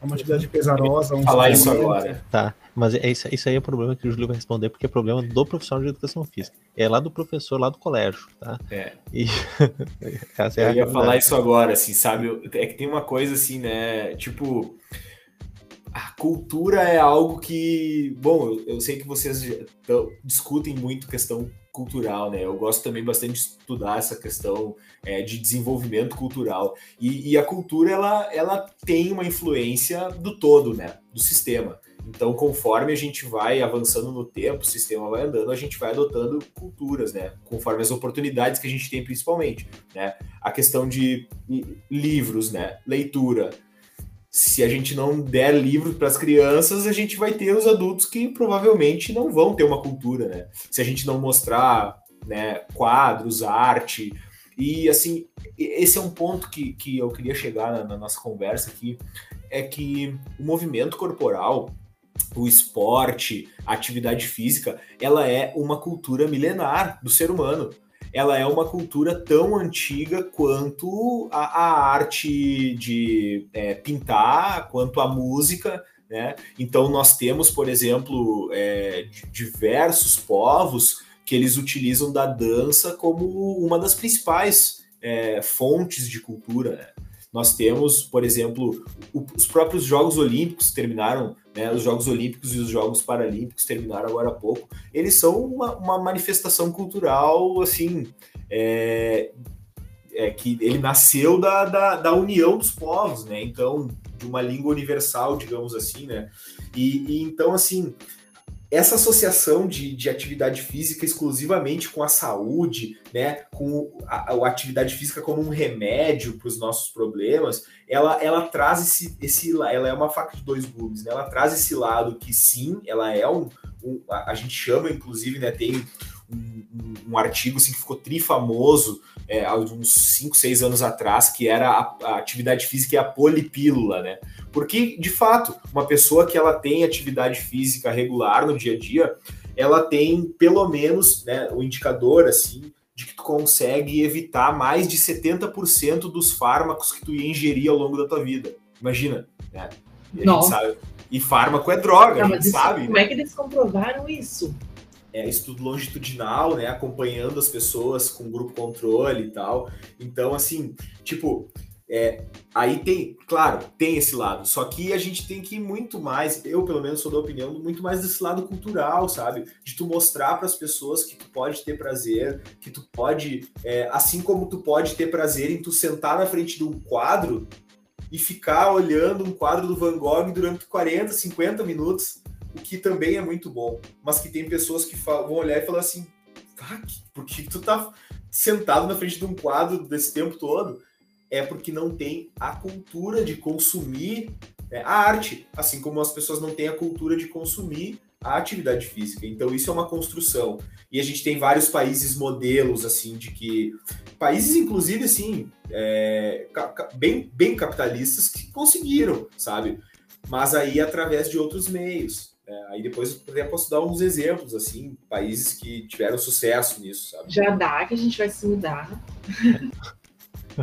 uma atividade pesarosa. Um falar isso agora. Tá, mas é isso, isso aí é o problema que o Júlio vai responder, porque é problema do profissional de educação física. É lá do professor, lá do colégio, tá? É. E... é Eu ia falar isso agora, assim, sabe? É que tem uma coisa assim, né? Tipo, a cultura é algo que, bom, eu sei que vocês discutem muito questão cultural, né? Eu gosto também bastante de estudar essa questão é, de desenvolvimento cultural. E, e, a cultura, ela, ela tem uma influência do todo, né? Do sistema. Então, conforme a gente vai avançando no tempo, o sistema vai andando, a gente vai adotando culturas, né? Conforme as oportunidades que a gente tem, principalmente, né? A questão de livros, né? Leitura, se a gente não der livro para as crianças, a gente vai ter os adultos que provavelmente não vão ter uma cultura, né? Se a gente não mostrar né, quadros, arte. E assim, esse é um ponto que, que eu queria chegar na, na nossa conversa aqui, é que o movimento corporal, o esporte, a atividade física, ela é uma cultura milenar do ser humano ela é uma cultura tão antiga quanto a, a arte de é, pintar, quanto a música. Né? Então, nós temos, por exemplo, é, diversos povos que eles utilizam da dança como uma das principais é, fontes de cultura. Né? Nós temos, por exemplo, o, os próprios Jogos Olímpicos terminaram, né, os Jogos Olímpicos e os Jogos Paralímpicos terminaram agora há pouco. Eles são uma, uma manifestação cultural, assim, é, é, que ele nasceu da, da, da, união dos povos, né? Então, de uma língua universal, digamos assim, né? E, e então, assim, essa associação de, de, atividade física exclusivamente com a saúde, né, com a, a atividade física como um remédio para os nossos problemas, ela, ela traz esse, esse, ela é uma faca de dois gumes, né? Ela traz esse lado que sim, ela é um, um a, a gente chama, inclusive, né, tem um, um, artigo assim, que ficou trifamoso é, há uns 5, 6 anos atrás, que era a, a, atividade física e a polipílula, né? Porque, de fato, uma pessoa que ela tem atividade física regular no dia a dia, ela tem pelo menos né, o indicador assim de que tu consegue evitar mais de 70% dos fármacos que tu ia ingerir ao longo da tua vida. Imagina, né? E, sabe, e fármaco é droga, Não, a gente sabe. Como né? é que eles comprovaram isso? é, estudo longitudinal, né, acompanhando as pessoas com grupo controle e tal. Então, assim, tipo, é, aí tem, claro, tem esse lado, só que a gente tem que ir muito mais, eu pelo menos sou da opinião, muito mais desse lado cultural, sabe? De tu mostrar para as pessoas que tu pode ter prazer, que tu pode, é, assim como tu pode ter prazer em tu sentar na frente de um quadro e ficar olhando um quadro do Van Gogh durante 40, 50 minutos o que também é muito bom, mas que tem pessoas que vão olhar e falar assim: ah, por que tu tá sentado na frente de um quadro desse tempo todo? É porque não tem a cultura de consumir né, a arte, assim como as pessoas não têm a cultura de consumir a atividade física. Então isso é uma construção. E a gente tem vários países modelos assim de que países inclusive assim é, bem bem capitalistas que conseguiram, sabe? Mas aí através de outros meios. É, aí depois eu posso dar uns exemplos assim, países que tiveram sucesso nisso, sabe? Já dá que a gente vai se mudar.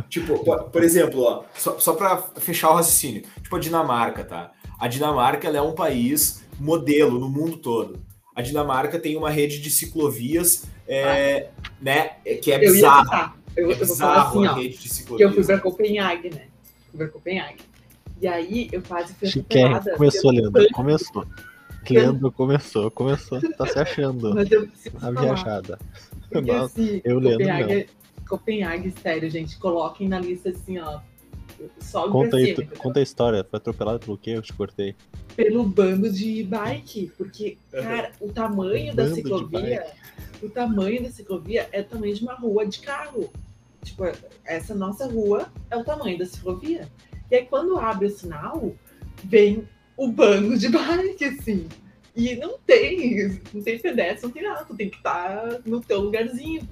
tipo, por, por, exemplo, ó, só, só para fechar o raciocínio, tipo a Dinamarca, tá? A Dinamarca é um país modelo no mundo todo. A Dinamarca tem uma rede de ciclovias, é, ah. né, que é bizarra. Eu, é eu falar assim, ó, que eu fui para Copenhague, né? Fui para Copenhague. E aí eu quase fui atropelada. Começou, Leandro, começou. Leandro começou, começou, tá se achando. Mas eu preciso a viajada. Porque, Nossa, assim, eu Leandro, Copenhague, sério, gente, coloquem na lista assim, ó, Sobe conta, aí, cima, conta a história, foi atropelado pelo quê? Eu te cortei. Pelo bando de bike, porque, cara, o tamanho da ciclovia, o tamanho da ciclovia é o tamanho de uma rua de carro. Tipo, essa nossa rua é o tamanho da ciclovia. E aí, quando abre o sinal, vem o bando de bike, assim. E não tem, não tem pedestre, não tem nada, tu tem que estar tá no teu lugarzinho.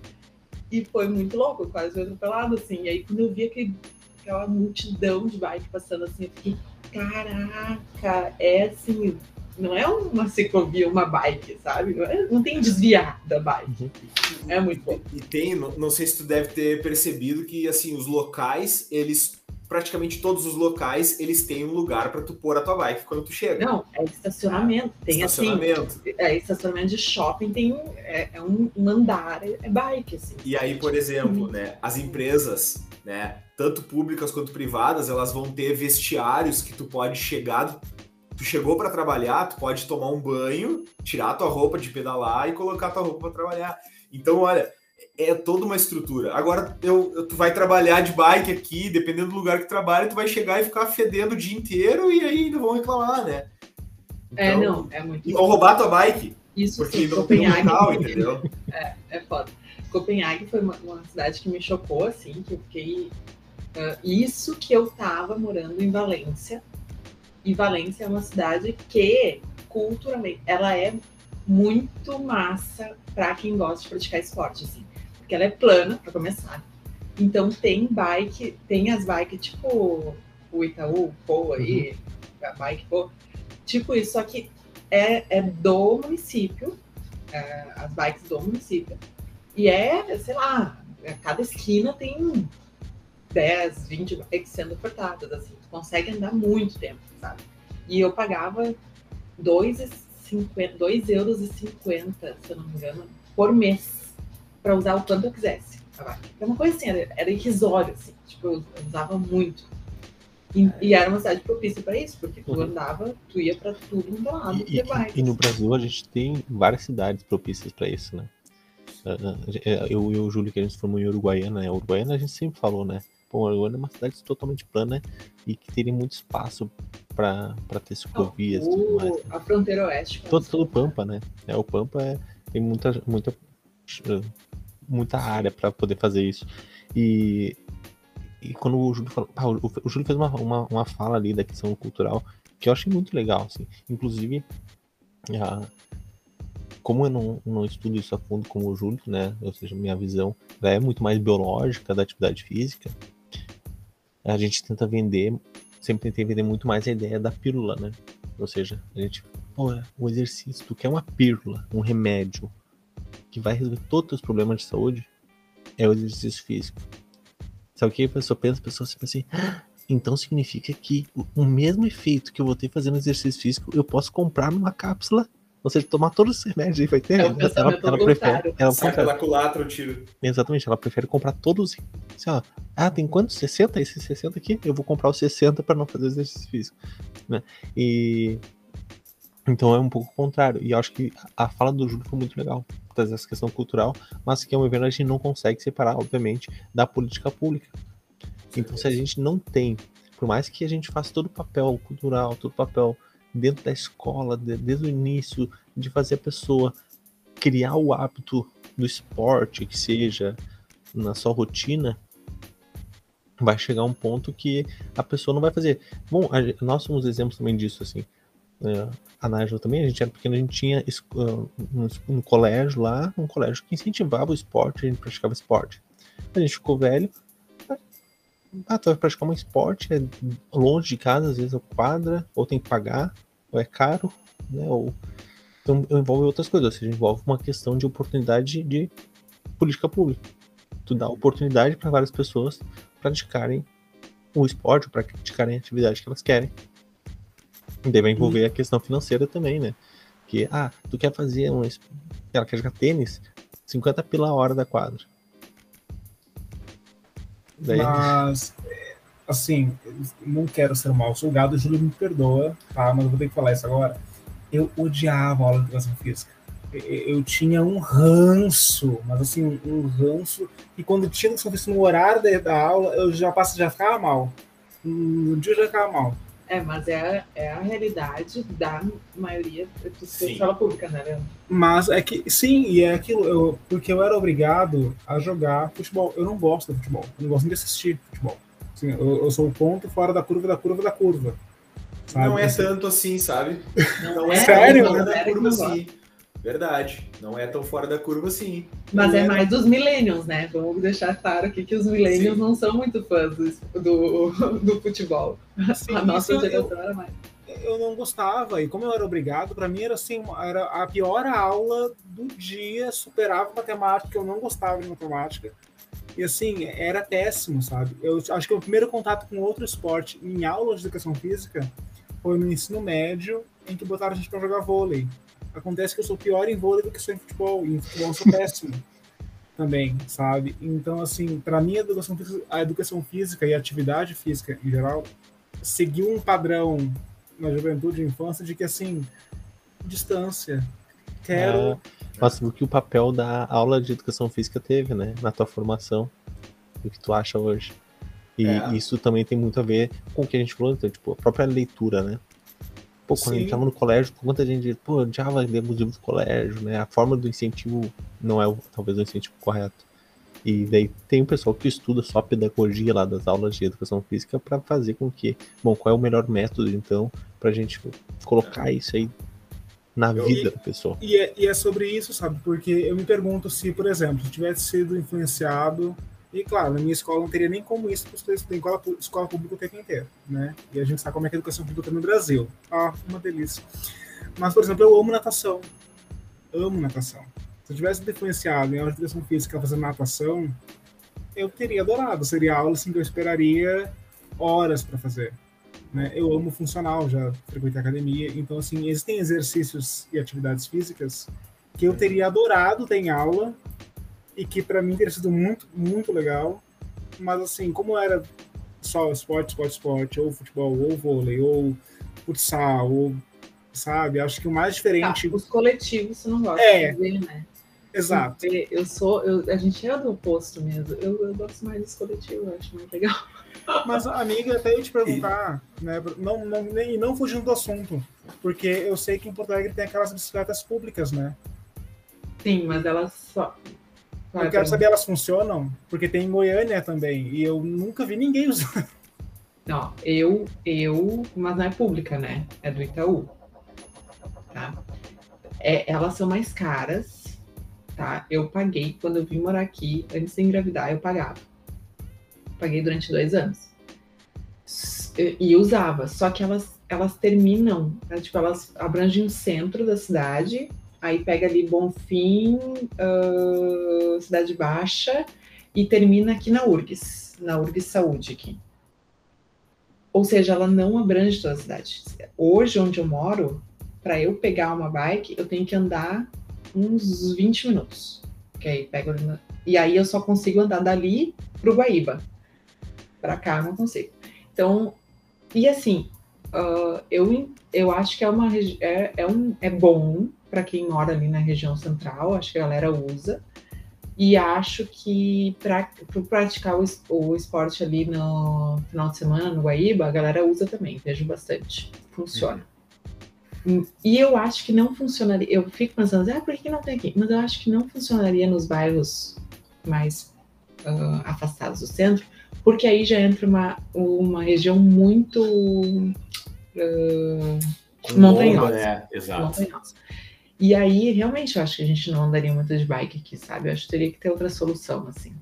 E foi muito louco, quase fui atropelado, assim. E aí, quando eu vi aquele aquela multidão de bike passando assim, eu fiquei, caraca, é assim, não é uma ciclovia, uma bike, sabe? Não, é, não tem desviar da bike. Uhum. É muito bom. E tem, não, não sei se tu deve ter percebido que, assim, os locais, eles praticamente todos os locais eles têm um lugar para tu pôr a tua bike quando tu chega. Não, é estacionamento. Tem assim, estacionamento. assim, é estacionamento de shopping tem um, é, é um, um andar, é bike assim. E aí, por exemplo, né, as empresas, né, tanto públicas quanto privadas, elas vão ter vestiários que tu pode chegar, tu chegou para trabalhar, tu pode tomar um banho, tirar a tua roupa de pedalar e colocar a tua roupa para trabalhar. Então, olha, é toda uma estrutura. Agora, eu, eu, tu vai trabalhar de bike aqui, dependendo do lugar que tu trabalha, tu vai chegar e ficar fedendo o dia inteiro e aí ainda vão reclamar, né? É, então, é, não, é muito. Vão roubar tua bike. Isso porque sim, não Copenhague. Tem local, entendeu? É, é foda. Copenhague foi uma, uma, cidade que me chocou, assim, que eu fiquei Uh, isso que eu estava morando em Valência. E Valência é uma cidade que, culturalmente, ela é muito massa para quem gosta de praticar esporte, assim. Porque ela é plana, para começar. Então tem bike, tem as bikes tipo o Itaú, o Pô aí, uhum. a bike Pô. Tipo isso, só que é, é do município, é, as bikes do município. E é, sei lá, cada esquina tem 10, 20 bikes sendo ofertadas, assim, tu consegue andar muito tempo, sabe? E eu pagava 2,50, 2 euros e 50, se eu não me engano, por mês, para usar o quanto eu quisesse. É uma coisa assim, era, era irrisório, assim, tipo, eu usava muito. E, e, era uma cidade propícia para isso, porque tu uhum. andava, tu ia para tudo no lado. E, e, e, no Brasil a gente tem várias cidades propícias para isso, né? Ah, ah, eu e o Júlio, que a gente formou em Uruguaiana, né? Uruguaiana a gente sempre falou, né? Pô, Uruguaiana é uma cidade totalmente plana e que teria muito espaço para ter ciclovias e tudo mais. Né? A fronteira oeste. Todo, todo o Pampa, né? É, o Pampa é, tem muita, muita, muita área para poder fazer isso. E, e quando o Júlio falou. O, o, Júlio fez uma, uma, uma fala ali da questão cultural que eu achei muito legal, assim. Inclusive, a, como eu não, não estudo isso a fundo como o Júlio, né? Ou seja, minha visão é muito mais biológica da atividade física a gente tenta vender, sempre tentei vender muito mais a ideia da pílula, né? Ou seja, a gente, pô, o exercício, tu quer uma pílula, um remédio que vai resolver todos os teus problemas de saúde, é o exercício físico. Sabe o que a pessoa pensa? A pessoa pensa assim, ah, então significa que o mesmo efeito que eu vou ter fazendo exercício físico, eu posso comprar numa cápsula ou seja, tomar todos os remédios aí vai ter. É um ela, ela, ela prefere. Ela Sai pela culatra o tiro. Exatamente, ela prefere comprar todos. Assim, ó, ah, tem quantos? 60? Esses 60 aqui? Eu vou comprar os 60 para não fazer exercício físico. Né? E. Então é um pouco o contrário. E eu acho que a fala do Júlio foi muito legal, trazer essa questão cultural, mas que, ao meu ver, a gente não consegue separar, obviamente, da política pública. Então, se a gente não tem, por mais que a gente faça todo o papel cultural, todo o papel dentro da escola, de, desde o início, de fazer a pessoa criar o hábito do esporte, que seja na sua rotina, vai chegar um ponto que a pessoa não vai fazer. Bom, a, nós somos exemplos também disso, assim. É, a Nájila também, a gente era pequeno, a gente tinha uh, um, um, colégio lá, um colégio que incentivava o esporte, a gente praticava esporte. A gente ficou velho, ah, tu vai praticar um esporte, é longe de casa, às vezes é quadra, ou tem que pagar, ou é caro, né? Ou então envolve outras coisas, ou seja, envolve uma questão de oportunidade de política pública. Tu dá oportunidade para várias pessoas praticarem o esporte, praticarem a atividade que elas querem. E daí vai envolver uhum. a questão financeira também, né? Que, ah, tu quer fazer um. Ela quer jogar tênis, 50 pila a hora da quadra. Daí... Mas, assim, não quero ser mal julgado, o Júlio me perdoa, tá? Mas eu vou ter que falar isso agora. Eu odiava a aula de educação física. Eu tinha um ranço, mas assim, um ranço. E quando tinha educação física no horário da, aula, eu já passo, já ficava mal. No dia eu já ficava mal. É, mas é, a, é a realidade da maioria da escola pública, né, Leandro? Mas é que, sim, e é aquilo, eu, porque eu era obrigado a jogar futebol. Eu não gosto de futebol, eu não gosto nem de assistir futebol. Assim, eu, eu, sou o ponto fora da curva da curva da curva. Sabe? Não é tanto assim, sabe? Não, não é sério? Fora da curva assim. Verdade, não é tão fora da curva assim. Mas é, é mais dos millennials, né? Vamos deixar claro aqui que os millennials Sim. não são muito fãs do, do, do futebol. Sim, a nossa geração eu, era mais. Eu não gostava, e como eu era obrigado, para mim era assim, era a pior aula do dia, superava matemática, eu não gostava de matemática. E assim, era péssimo, sabe? Eu acho que o primeiro contato com outro esporte em aula de educação física foi no ensino médio, em que botaram a gente para jogar vôlei. Acontece que eu sou pior em vôlei do que sou em futebol, e em futebol eu sou péssimo também, sabe? Então, assim, para mim, a educação, a educação física e a atividade física em geral seguiu um padrão na juventude e infância de que, assim, distância. Quero. É, nossa, o que o papel da aula de educação física teve, né? Na tua formação. O que tu acha hoje. E é. isso também tem muito a ver com o que a gente falou, então, tipo, a própria leitura, né? Pô, quando Sim. a gente tava no colégio, quanta gente, pô, ler os livros do colégio, né? A forma do incentivo não é talvez o incentivo correto. E daí tem o pessoal que estuda só a pedagogia lá das aulas de educação física para fazer com que, bom, qual é o melhor método então pra gente colocar isso aí na vida e, da pessoa. E é, e é sobre isso, sabe? Porque eu me pergunto se, por exemplo, se tivesse sido influenciado e claro, na minha escola não teria nem como isso, porque tem escola, escola pública o tempo inteiro, né? E a gente sabe como é que a educação pública no Brasil. Ah, uma delícia. Mas, por exemplo, eu amo natação. Amo natação. Se eu tivesse influenciado em aula de educação física fazendo natação, eu teria adorado. Seria aula assim, que eu esperaria horas para fazer. Né? Eu amo funcional, já frequentei academia. Então, assim, existem exercícios e atividades físicas que eu teria adorado ter em aula e que para mim teria sido muito, muito legal. Mas assim, como era só esporte, esporte, esporte, ou futebol, ou vôlei, ou futsal, ou sabe? Acho que o mais diferente. Tá, os coletivos você não gosta é, de ver, né? Exato. Porque eu sou, eu, a gente é do oposto mesmo. Eu, eu gosto mais dos coletivos, eu acho mais legal. Mas, amiga, até eu te perguntar, né? Não, não, nem, não fugindo do assunto, porque eu sei que em Porto Alegre tem aquelas bicicletas públicas, né? Sim, mas elas só. Eu quero saber elas funcionam, porque tem em Goiânia também, e eu nunca vi ninguém usando. Não, eu, eu, mas não é pública, né? É do Itaú. Tá? É, elas são mais caras, tá? Eu paguei, quando eu vim morar aqui, antes de engravidar, eu pagava. Paguei durante dois anos. E, e usava, só que elas, elas terminam, né? tipo, elas abrangem o centro da cidade aí pega ali Bonfim, uh, Cidade Baixa e termina aqui na URGS, na URGS Saúde aqui. Ou seja, ela não abrange toda a cidade. Hoje, onde eu moro, para eu pegar uma bike, eu tenho que andar uns 20 minutos. Que pego e aí eu só consigo andar dali pro Guaíba. Para cá eu não consigo. Então, e assim, uh, eu, eu acho que é uma é, é, um, é bom para quem mora ali na região central, acho que a galera usa. E acho que para praticar o, o, esporte ali no final de semana, no Guaíba, a galera usa também, vejo bastante. Funciona. Uhum. E eu acho que não funcionaria. Eu fico pensando, ah, por que não tem aqui? Mas eu acho que não funcionaria nos bairros mais uh, afastados do centro, porque aí já entra uma, uma região muito uh, montanhosa. né? Exato. montanhosa. E aí, realmente, eu acho que a gente não andaria muito de bike aqui, sabe? Eu acho que teria que ter outra solução, assim.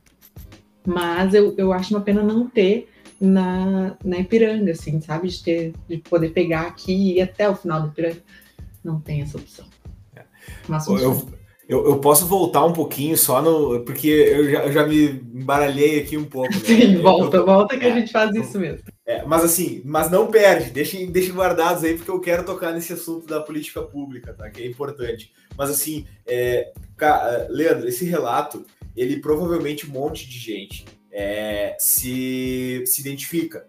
Mas eu, eu acho uma pena não ter na, na Ipiranga, assim, sabe? De, ter, de poder pegar aqui e ir até o final do Ipiranga. Não tem essa opção. É. Mas eu, eu, eu, posso voltar um pouquinho só no. Porque eu já, eu já me embaralhei aqui um pouco. Né? Sim, volta, eu, volta que é, a gente faz isso mesmo. É, mas assim, mas não perde, deixem, deixem guardados aí, porque eu quero tocar nesse assunto da política pública, tá? Que é importante. Mas assim, é, Leandro, esse relato, ele provavelmente um monte de gente é, se, se identifica.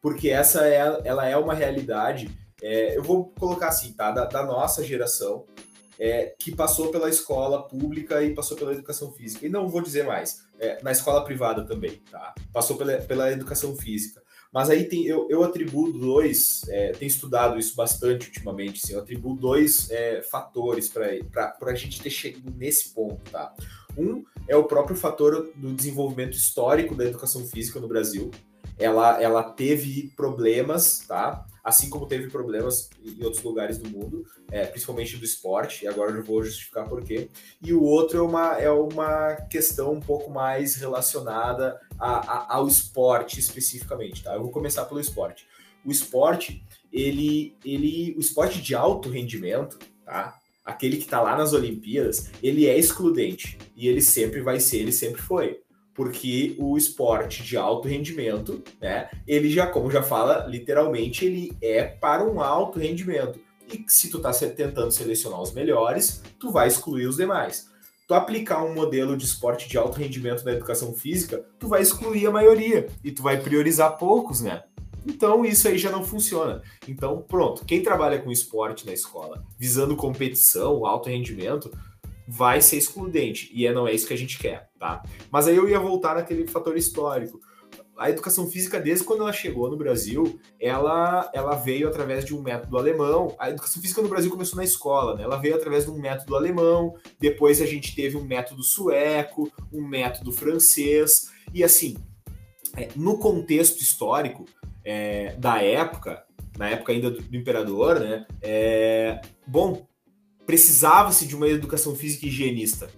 Porque essa é, ela é uma realidade. É, eu vou colocar assim, tá? Da, da nossa geração, é, que passou pela escola pública e passou pela educação física. E não vou dizer mais, é, na escola privada também, tá? Passou pela, pela educação física. Mas aí tem, eu, eu atribuo dois, é, tenho estudado isso bastante ultimamente, assim, eu atribuo dois é, fatores para a gente ter chegado nesse ponto, tá? Um é o próprio fator do desenvolvimento histórico da educação física no Brasil. Ela, ela teve problemas, tá? Assim como teve problemas em outros lugares do mundo, é, principalmente do esporte, e agora eu vou justificar por quê. E o outro é uma, é uma questão um pouco mais relacionada a, a, ao esporte especificamente, tá? Eu vou começar pelo esporte. O esporte, ele, ele, o esporte de alto rendimento, tá? Aquele que está lá nas Olimpíadas, ele é excludente e ele sempre vai ser, ele sempre foi porque o esporte de alto rendimento, né, ele já, como já fala, literalmente ele é para um alto rendimento. E se tu tá tentando selecionar os melhores, tu vai excluir os demais. Tu aplicar um modelo de esporte de alto rendimento na educação física, tu vai excluir a maioria e tu vai priorizar poucos, né? Então isso aí já não funciona. Então, pronto, quem trabalha com esporte na escola, visando competição, alto rendimento, vai ser excludente. E é, não é isso que a gente quer, tá? Mas aí eu ia voltar naquele fator histórico. A educação física, desde quando ela chegou no Brasil, ela, ela veio através de um método alemão. A educação física no Brasil começou na escola, né? Ela veio através de um método alemão, depois a gente teve um método sueco, um método francês, e assim, é, no contexto histórico é, da época, na época ainda do, do imperador, né? É, bom, precisava-se de uma educação física higienista.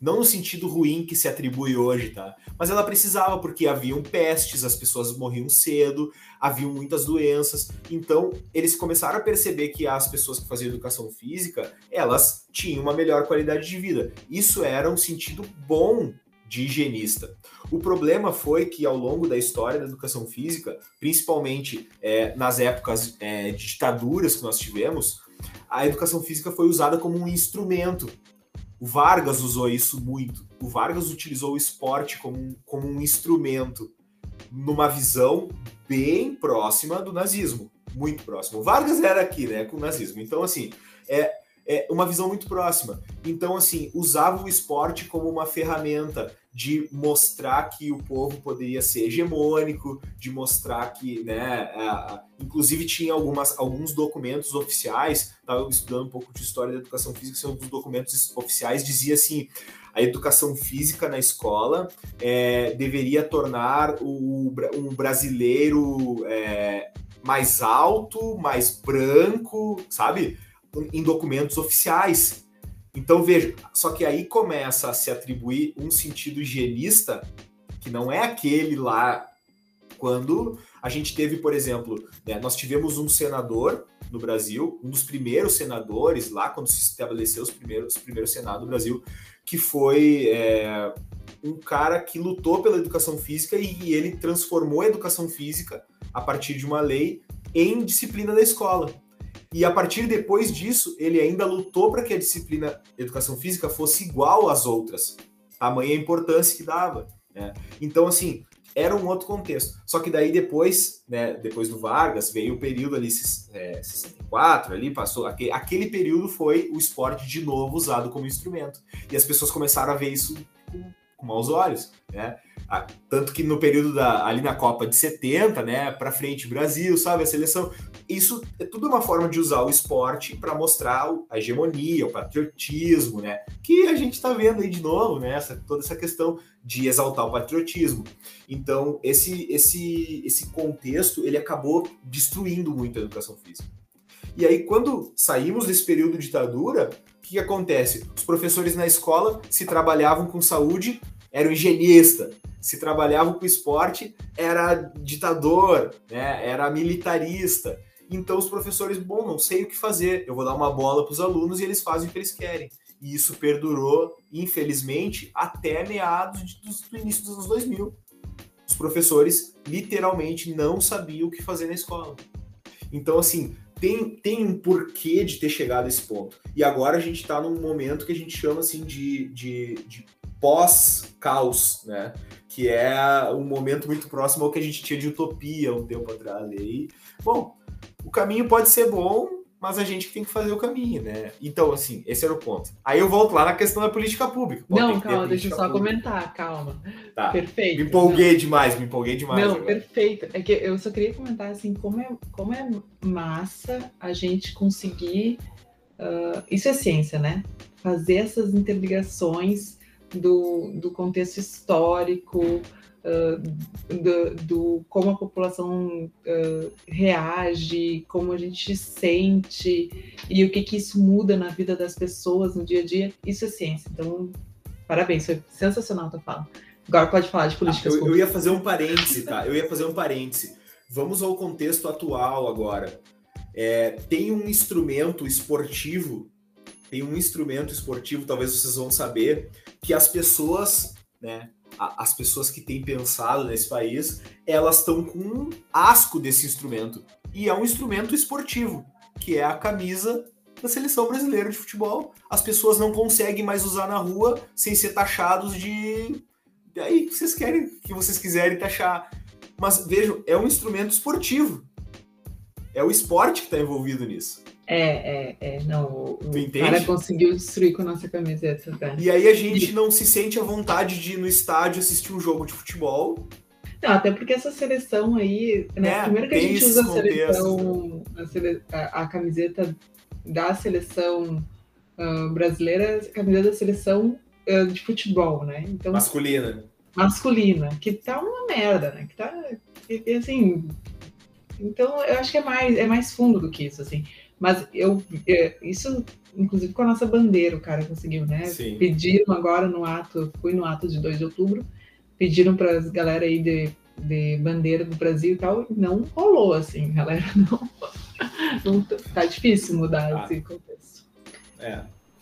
Não no sentido ruim que se atribui hoje, tá? Mas ela precisava, porque haviam pestes, as pessoas morriam cedo, haviam muitas doenças. Então, eles começaram a perceber que as pessoas que faziam educação física, elas tinham uma melhor qualidade de vida. Isso era um sentido bom de higienista. O problema foi que ao longo da história da educação física, principalmente é, nas épocas é, de ditaduras que nós tivemos, a educação física foi usada como um instrumento. O Vargas usou isso muito. O Vargas utilizou o esporte como um, como um instrumento, numa visão bem próxima do nazismo. Muito próximo. O Vargas era aqui, né, com o nazismo. Então, assim, é, é uma visão muito próxima. Então, assim, usava o esporte como uma ferramenta de mostrar que o povo poderia ser hegemônico, de mostrar que, né, inclusive tinha algumas, alguns documentos oficiais, estava estudando um pouco de história da educação física, são dos documentos oficiais, dizia assim, a educação física na escola é, deveria tornar o, um brasileiro é, mais alto, mais branco, sabe? Em documentos oficiais. Então veja, só que aí começa a se atribuir um sentido higienista que não é aquele lá quando a gente teve, por exemplo, né, nós tivemos um senador no Brasil, um dos primeiros senadores lá quando se estabeleceu os primeiros, os primeiros senados do Brasil, que foi é, um cara que lutou pela educação física e ele transformou a educação física a partir de uma lei em disciplina da escola. E a partir depois disso, ele ainda lutou para que a disciplina educação física fosse igual às outras. Tamanha importância que dava. Né? Então, assim, era um outro contexto. Só que daí depois, né, depois do Vargas, veio o período ali, é, 64, ali passou. Aquele, aquele período foi o esporte de novo usado como instrumento. E as pessoas começaram a ver isso com, com maus olhos, né? Ah, tanto que no período da, ali na Copa de 70, né, para frente Brasil, sabe, a seleção isso é tudo uma forma de usar o esporte para mostrar a hegemonia, o patriotismo, né? Que a gente está vendo aí de novo, né? Essa, toda essa questão de exaltar o patriotismo. Então, esse, esse, esse contexto ele acabou destruindo muito a educação física. E aí, quando saímos desse período de ditadura, o que, acontece? Os professores na escola se trabalhavam com saúde, eram higienista, se trabalhavam com esporte, era ditador, né? era militarista. Então os professores, bom, não sei o que fazer, eu vou dar uma bola para os alunos e eles fazem o que eles querem. E isso perdurou, infelizmente, até meados de, do, do início dos anos 2000. Os professores literalmente não sabiam o que fazer na escola. Então, assim, tem, tem um porquê de ter chegado a esse ponto. E agora a gente está num momento que a gente chama assim de, de, de pós-caos, né? Que é um momento muito próximo ao que a gente tinha de utopia um tempo atrás. E bom, o caminho pode ser bom, mas a gente tem que fazer o caminho, né? Então, assim, esse era o ponto. Aí eu volto lá na questão da política pública. Pô, não, calma, deixa eu só pública. comentar, calma. Tá. Perfeito. Me empolguei não. demais, me empolguei demais. Não, agora. perfeito. É que eu só queria comentar, assim, como é, como é massa a gente conseguir. Uh, isso é ciência, né? Fazer essas interligações do, do contexto histórico, uh, do, do, como a população uh, reage, como a gente sente e o que, que isso muda na vida das pessoas no dia a dia, isso é ciência. Então, parabéns, foi sensacional a tua fala. Agora pode falar de políticas ah, eu, eu ia fazer um parêntese, tá? Eu ia fazer um parêntese. Vamos ao contexto atual agora. É, tem um instrumento esportivo, tem um instrumento esportivo, talvez vocês vão saber, que as pessoas, né, as pessoas que têm pensado nesse país, elas estão com um asco desse instrumento. E é um instrumento esportivo, que é a camisa da seleção brasileira de futebol. As pessoas não conseguem mais usar na rua sem ser taxados de. Daí que vocês querem, que vocês quiserem taxar. Mas vejam, é um instrumento esportivo. É o esporte que está envolvido nisso. É, é, é. Não, o, o cara conseguiu destruir com a nossa camiseta. Tá? E aí a gente não se sente à vontade de ir no estádio assistir um jogo de futebol. Não, até porque essa seleção aí, né? É, primeiro que a gente usa a seleção, a, sele, a, a, camiseta da seleção uh, brasileira, a camiseta da seleção uh, de futebol, né? Então, masculina. Masculina, que tá uma merda, né? Que tá, assim... Então, eu acho que é mais, é mais fundo do que isso, assim. Mas eu, é, isso, inclusive com a nossa bandeira, o cara conseguiu, né? Sim. Pediram agora no ato, fui no ato de 2 de outubro, pediram para as galera aí de, de bandeira do Brasil e tal, e não rolou, assim, galera, não, não tá difícil mudar ah. esse contexto. É.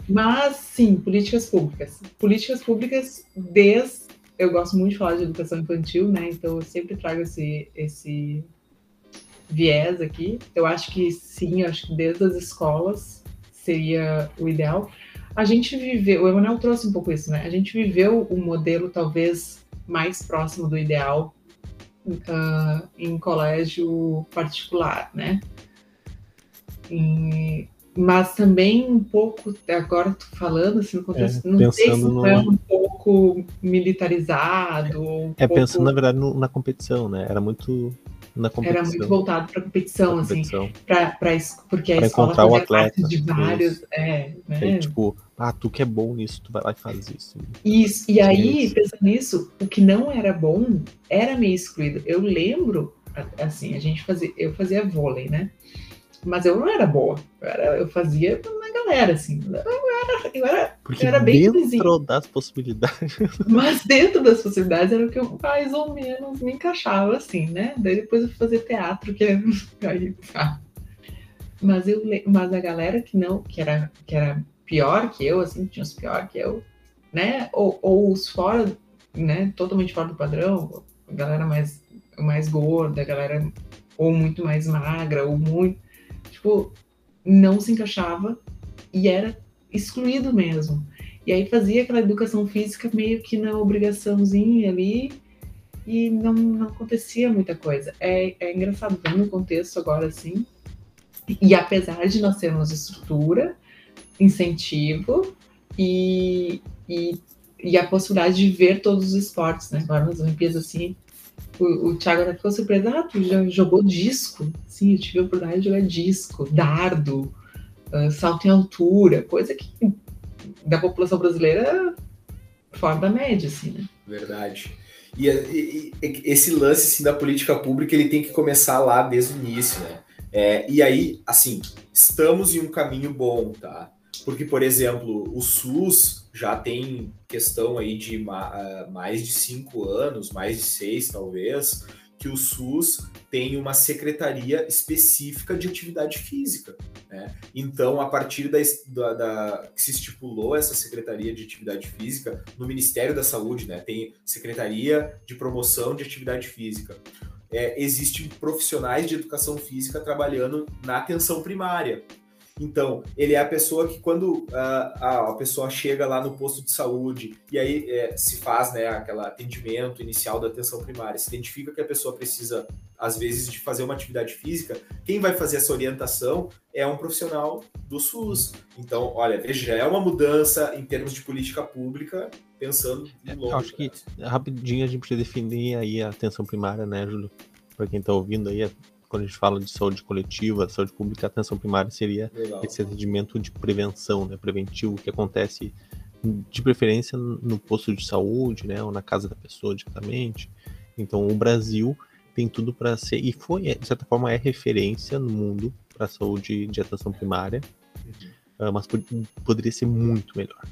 Mas, sim, políticas públicas. Políticas públicas desde. Eu gosto muito de falar de educação infantil, né? Então eu sempre trago esse, esse viés aqui. Eu acho que sim, acho que desde as escolas seria o ideal. A gente viveu, o Emanuel trouxe um pouco isso, né? A gente viveu um modelo talvez mais próximo do ideal uh, em colégio particular, né? E, mas também um pouco, agora tô falando assim, no contexto, é, não sei se no... é um pouco militarizado. Um é, pouco... pensando na verdade na competição, né? Era muito na competição. Era muito voltado para competição, competição, assim, pra, porque a pra escola encontrar o atleta, de vários, é, né? tipo, ah, tu que é bom nisso, tu vai lá e faz isso. Isso, e aí, isso. pensando nisso, o que não era bom era meio excluído. Eu lembro, assim, a gente fazia, eu fazia vôlei, né? Mas eu não era boa. Eu, era, eu fazia na galera, assim. Eu era, eu era, Porque eu era bem dentro vizinho. das possibilidades. Mas dentro das possibilidades era o que eu mais ou menos me encaixava, assim, né? Daí depois eu fui fazer teatro, que é. Aí, tá. Mas, eu, mas a galera que não, que era, que era pior que eu, assim, tinha os pior que eu, né? Ou, ou os fora, né? Totalmente fora do padrão, a galera mais, mais gorda, a galera ou muito mais magra, ou muito tipo, não se encaixava e era excluído mesmo. E aí fazia aquela educação física meio que na obrigaçãozinha ali e não, não acontecia muita coisa. É, é engraçado ver no contexto agora assim. E apesar de nós termos estrutura, incentivo e, e, e a possibilidade de ver todos os esportes, né? Agora nas Olimpíadas assim, o, o Thiago até ficou surpreso. Ah, tu já jogou disco? Sim, eu tive a oportunidade de jogar disco, dardo, uh, salto em altura, coisa que da população brasileira fora da média, assim, né? Verdade. E, e, e, esse lance assim, da política pública ele tem que começar lá desde o início, né? É, e aí, assim, estamos em um caminho bom, tá? Porque, por exemplo, o SUS já tem questão aí de ah, mais de cinco anos, mais de seis talvez, que o SUS tem uma secretaria específica de atividade física. Né? Então, a partir da, da, da, que se estipulou essa secretaria de atividade física no Ministério da Saúde, né? tem secretaria de promoção de atividade física. É, existem profissionais de educação física trabalhando na atenção primária. Então, ele é a pessoa que quando a, a pessoa chega lá no posto de saúde e aí é, se faz né, aquele atendimento inicial da atenção primária, se identifica que a pessoa precisa, às vezes, de fazer uma atividade física, quem vai fazer essa orientação é um profissional do SUS. Então, olha, veja, é uma mudança em termos de política pública, pensando em longo. Acho que rapidinho a gente precisa definir aí a atenção primária, né, Júlio? Para quem está ouvindo aí, quando a gente fala de saúde coletiva, saúde pública, atenção primária seria Legal. esse atendimento de prevenção, né, preventivo, que acontece de preferência no posto de saúde, né, ou na casa da pessoa diretamente. Então, o Brasil tem tudo para ser, e foi, de certa forma, é referência no mundo para a saúde de atenção primária, uhum. mas pod poderia ser muito melhor.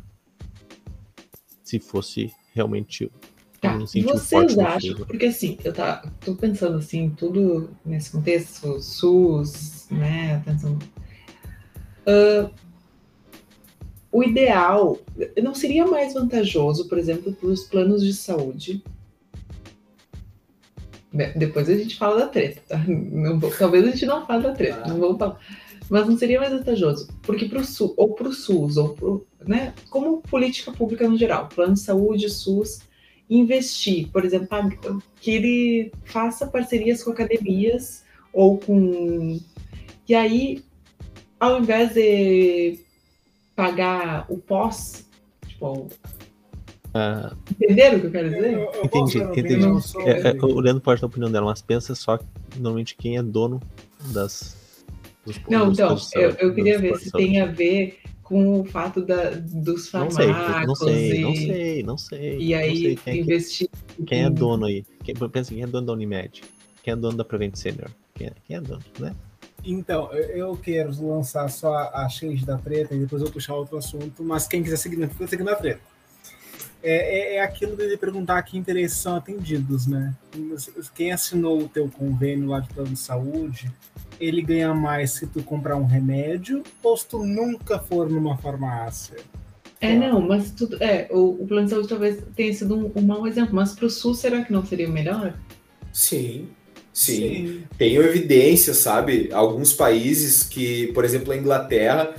Se fosse realmente Tá, vocês acham, porque assim, eu tá, tô pensando assim, tudo nesse contexto, SUS, né, atenção. Uh, o ideal não seria mais vantajoso, por exemplo, para os planos de saúde. Depois a gente fala da treta, tá? Não, talvez a gente não fale da treta, não vamos falar. Mas não seria mais vantajoso, porque para o SUS, ou para o SUS, ou pro, né, como política pública no geral, plano de saúde, SUS, investir, por exemplo, que ele faça parcerias com academias ou com. E aí, ao invés de pagar o pós, tipo. Uh, Entenderam o que eu quero dizer? Eu, eu entendi, entendi. É, é, o Leandro pode dar a opinião dela, mas pensa só que normalmente quem é dono das. Dos, não, então, eu, eu queria ver se tem a ver com o fato da, dos fármacos. Não sei, e, não sei, não sei. E aí quem é investir. É, quem é dono aí? Quem, pensa quem é dono da Unimed? Quem é dono da Prevent Senior? Quem é, quem é dono, né? Então, eu quero lançar só a shade da treta e depois eu puxar outro assunto, mas quem quiser seguir, fica seguindo a treta. É, é, é, aquilo de perguntar que interesses são atendidos, né? Quem assinou o teu convênio lá de plano de saúde, ele ganha mais se tu comprar um remédio ou se tu nunca for numa farmácia? É, não, mas tudo. É, o, o plano de saúde talvez tenha sido um, um mau exemplo, mas para o SUS será que não seria melhor? Sim, sim. sim. Tenho evidência, sabe? Alguns países que, por exemplo, a Inglaterra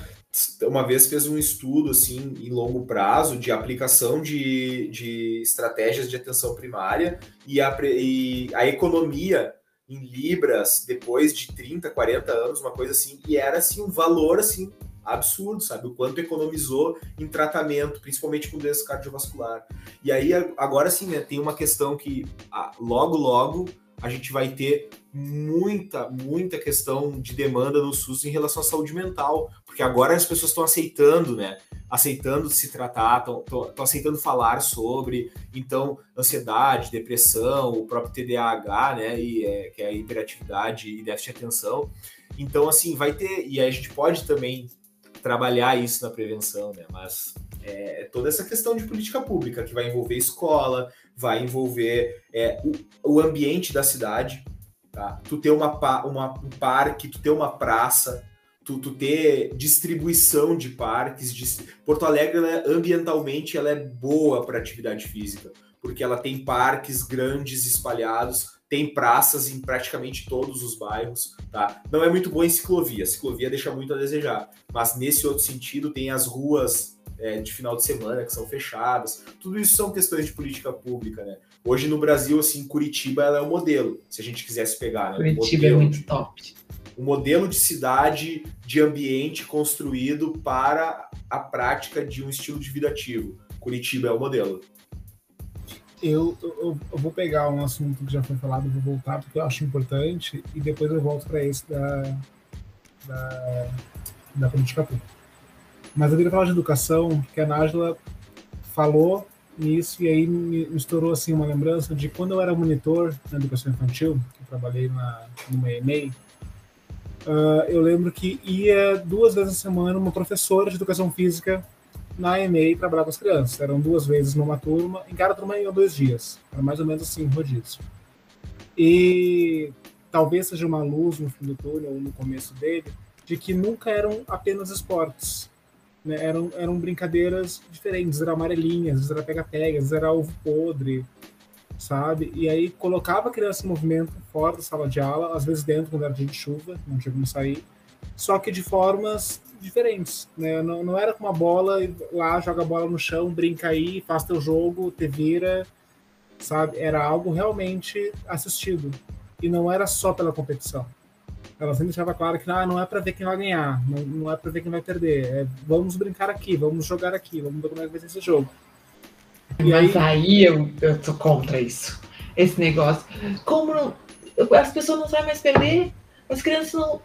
uma vez fez um estudo assim em longo prazo de aplicação de, de estratégias de atenção primária e a, e a economia em libras depois de 30, 40 anos, uma coisa assim, e era assim um valor assim absurdo, sabe? O quanto economizou em tratamento, principalmente com doença cardiovascular. E aí agora sim, né, tem uma questão que ah, logo logo a gente vai ter muita, muita questão de demanda no SUS em relação à saúde mental, porque agora as pessoas estão aceitando, né? Aceitando se tratar, estão aceitando falar sobre, então, ansiedade, depressão, o próprio TDAH, né? E, é, que é a hiperatividade e déficit de atenção. Então, assim, vai ter, e a gente pode também trabalhar isso na prevenção, né? Mas é, toda essa questão de política pública que vai envolver escola, vai envolver é, o, o, ambiente da cidade, tá? Tu ter uma, uma, um parque, tu ter uma praça, tu, tu ter distribuição de parques. De... Porto Alegre, né, ambientalmente, ela é boa para atividade física, porque ela tem parques grandes espalhados, tem praças em praticamente todos os bairros, tá? Não é muito boa em ciclovia, ciclovia deixa muito a desejar, mas nesse outro sentido tem as ruas é, de final de semana que são fechadas. Tudo isso são questões de política pública, né? Hoje no Brasil, assim, Curitiba ela é o modelo, se a gente quisesse pegar, né? Curitiba é muito top. O modelo de cidade, de ambiente construído para a prática de um estilo de vida ativo. Curitiba é o modelo. eu, eu, eu, vou pegar um assunto que já foi falado, vou voltar porque eu acho importante e depois eu volto para esse da, da, da política pública. Mas eu queria falar de educação, que a Nájila falou nisso e aí me estourou assim uma lembrança de quando eu era monitor na educação infantil, que eu trabalhei na, numa EMEI, uh, eu lembro que ia duas vezes a semana uma professora de educação física na EMEI trabalhar com as crianças. Eram duas vezes numa turma, em cada turma iam dois dias. Era mais ou menos assim, rodízio. E talvez seja uma luz no fim do túnel, no começo dele, de que nunca eram apenas esportes. Né? Eram, eram brincadeiras diferentes, era amarelinhas, era pega-pega, era ovo podre, sabe? E aí colocava a criança em movimento fora da sala de aula, às vezes dentro quando era dia de chuva, não tinha como sair, só que de formas diferentes, né? Não, não era com uma bola lá joga a bola no chão, brinca aí, faz teu jogo, te vira, sabe? Era algo realmente assistido e não era só pela competição. Ela sempre deixava claro que ah, não é para ver quem vai ganhar, não, não é para ver quem vai perder. É, vamos brincar aqui, vamos jogar aqui, vamos ver como é que vai ser esse jogo. E Mas aí, aí eu, eu tô contra isso. Esse negócio. Como não, as pessoas não sabem mais perder, as crianças não.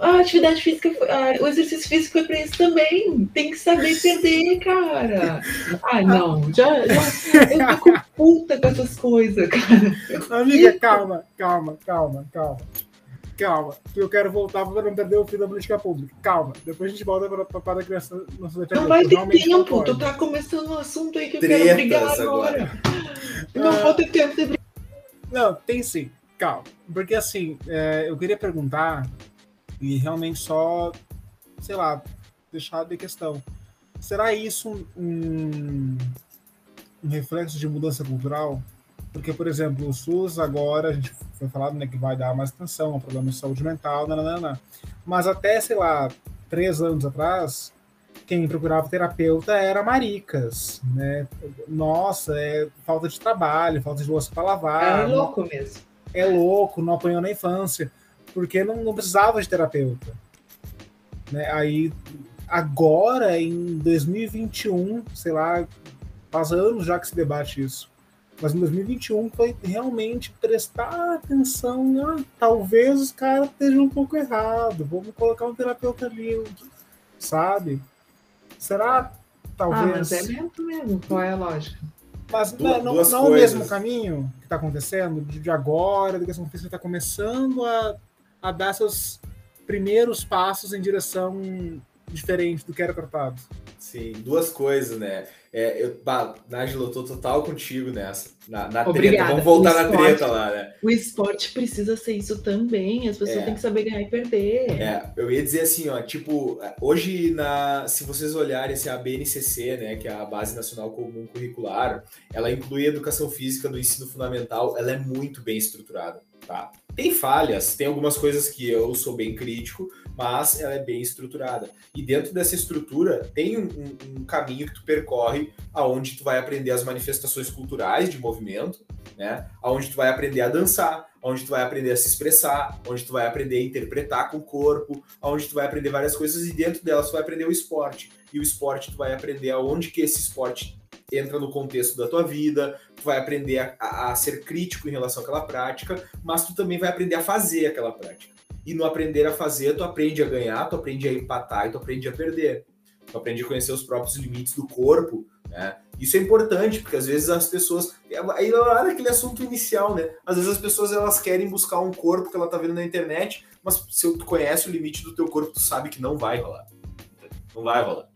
A atividade física, o exercício físico foi para isso também. Tem que saber perder, cara. Ai, não. Já, já eu tô puta com essas coisas, cara. Amiga, calma, calma, calma, calma calma, que eu quero voltar para não perder o fim da política pública. Calma, depois a gente volta para, para a criança não Não vai ter tempo, tu tá começando um assunto aí que eu Tretas quero brigar agora. agora. Não ah, vou ter tempo de brigar. Não, tem sim, calma. Porque assim, é, eu queria perguntar, e realmente só, sei lá, deixar de questão. Será isso um, um reflexo de mudança cultural? Porque, por exemplo, o SUS agora, a gente foi falado né, que vai dar mais atenção ao problema de saúde mental, nananana. mas até, sei lá, três anos atrás, quem procurava terapeuta era maricas, né? Nossa, é falta de trabalho, falta de louça para lavar. É louco mesmo. É louco, não apanhou na infância, porque não, não precisava de terapeuta. Né? Aí, agora, em 2021, sei lá, faz anos já que se debate isso mas em 2021 foi realmente prestar atenção. Ah, talvez os caras estejam um pouco errado. Vamos colocar um terapeuta ali, sabe? Será? Talvez. Ah, mas é lento mesmo. Qual é a lógica? Mas du não, não, não é o mesmo caminho que está acontecendo de agora, a educação física está começando a, a dar seus primeiros passos em direção diferente do que era tratado. Sim, duas coisas, né? É, eu, Nájila, eu tô total contigo nessa. Na, na treta. Vamos voltar na treta lá, né? O esporte precisa ser isso também. As pessoas é. têm que saber ganhar e perder. É, eu ia dizer assim, ó, tipo, hoje, na, se vocês olharem assim, a BNCC, né, que é a Base Nacional Comum Curricular, ela inclui educação física no ensino fundamental, ela é muito bem estruturada, tá? Tem falhas, tem algumas coisas que eu sou bem crítico, mas ela é bem estruturada. E dentro dessa estrutura tem um, um, um, caminho que tu percorre aonde tu vai aprender as manifestações culturais de movimento, né? Aonde tu vai aprender a dançar, onde tu vai aprender a se expressar, onde tu vai aprender a interpretar com o corpo, onde tu vai aprender várias coisas e dentro delas tu vai aprender o esporte. E o esporte tu vai aprender aonde que esse esporte entra no contexto da tua vida, tu vai aprender a, a, a ser crítico em relação àquela prática, mas tu também vai aprender a fazer aquela prática. E no aprender a fazer, tu aprende a ganhar, tu aprende a empatar e tu aprende a perder. Tu aprende a conhecer os próprios limites do corpo, né? Isso é importante, porque às vezes as pessoas. Aí lá naquele assunto inicial, né? Às vezes as pessoas elas querem buscar um corpo que ela tá vendo na internet, mas se tu conhece o limite do teu corpo, tu sabe que não vai rolar. Não vai rolar.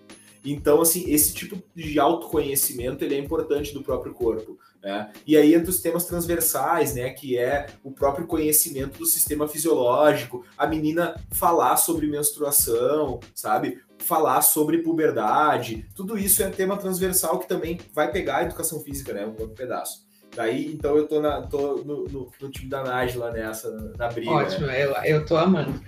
Então, assim, esse tipo de autoconhecimento ele é importante do próprio corpo. Né? E aí entra os temas transversais, né? Que é o próprio conhecimento do sistema fisiológico, a menina falar sobre menstruação, sabe? Falar sobre puberdade, tudo isso é tema transversal que também vai pegar a educação física, né? Um pedaço. Daí, então eu tô, na, tô no, no, no time da Nájila nessa, na briga. Ótimo, né? eu, eu tô amando.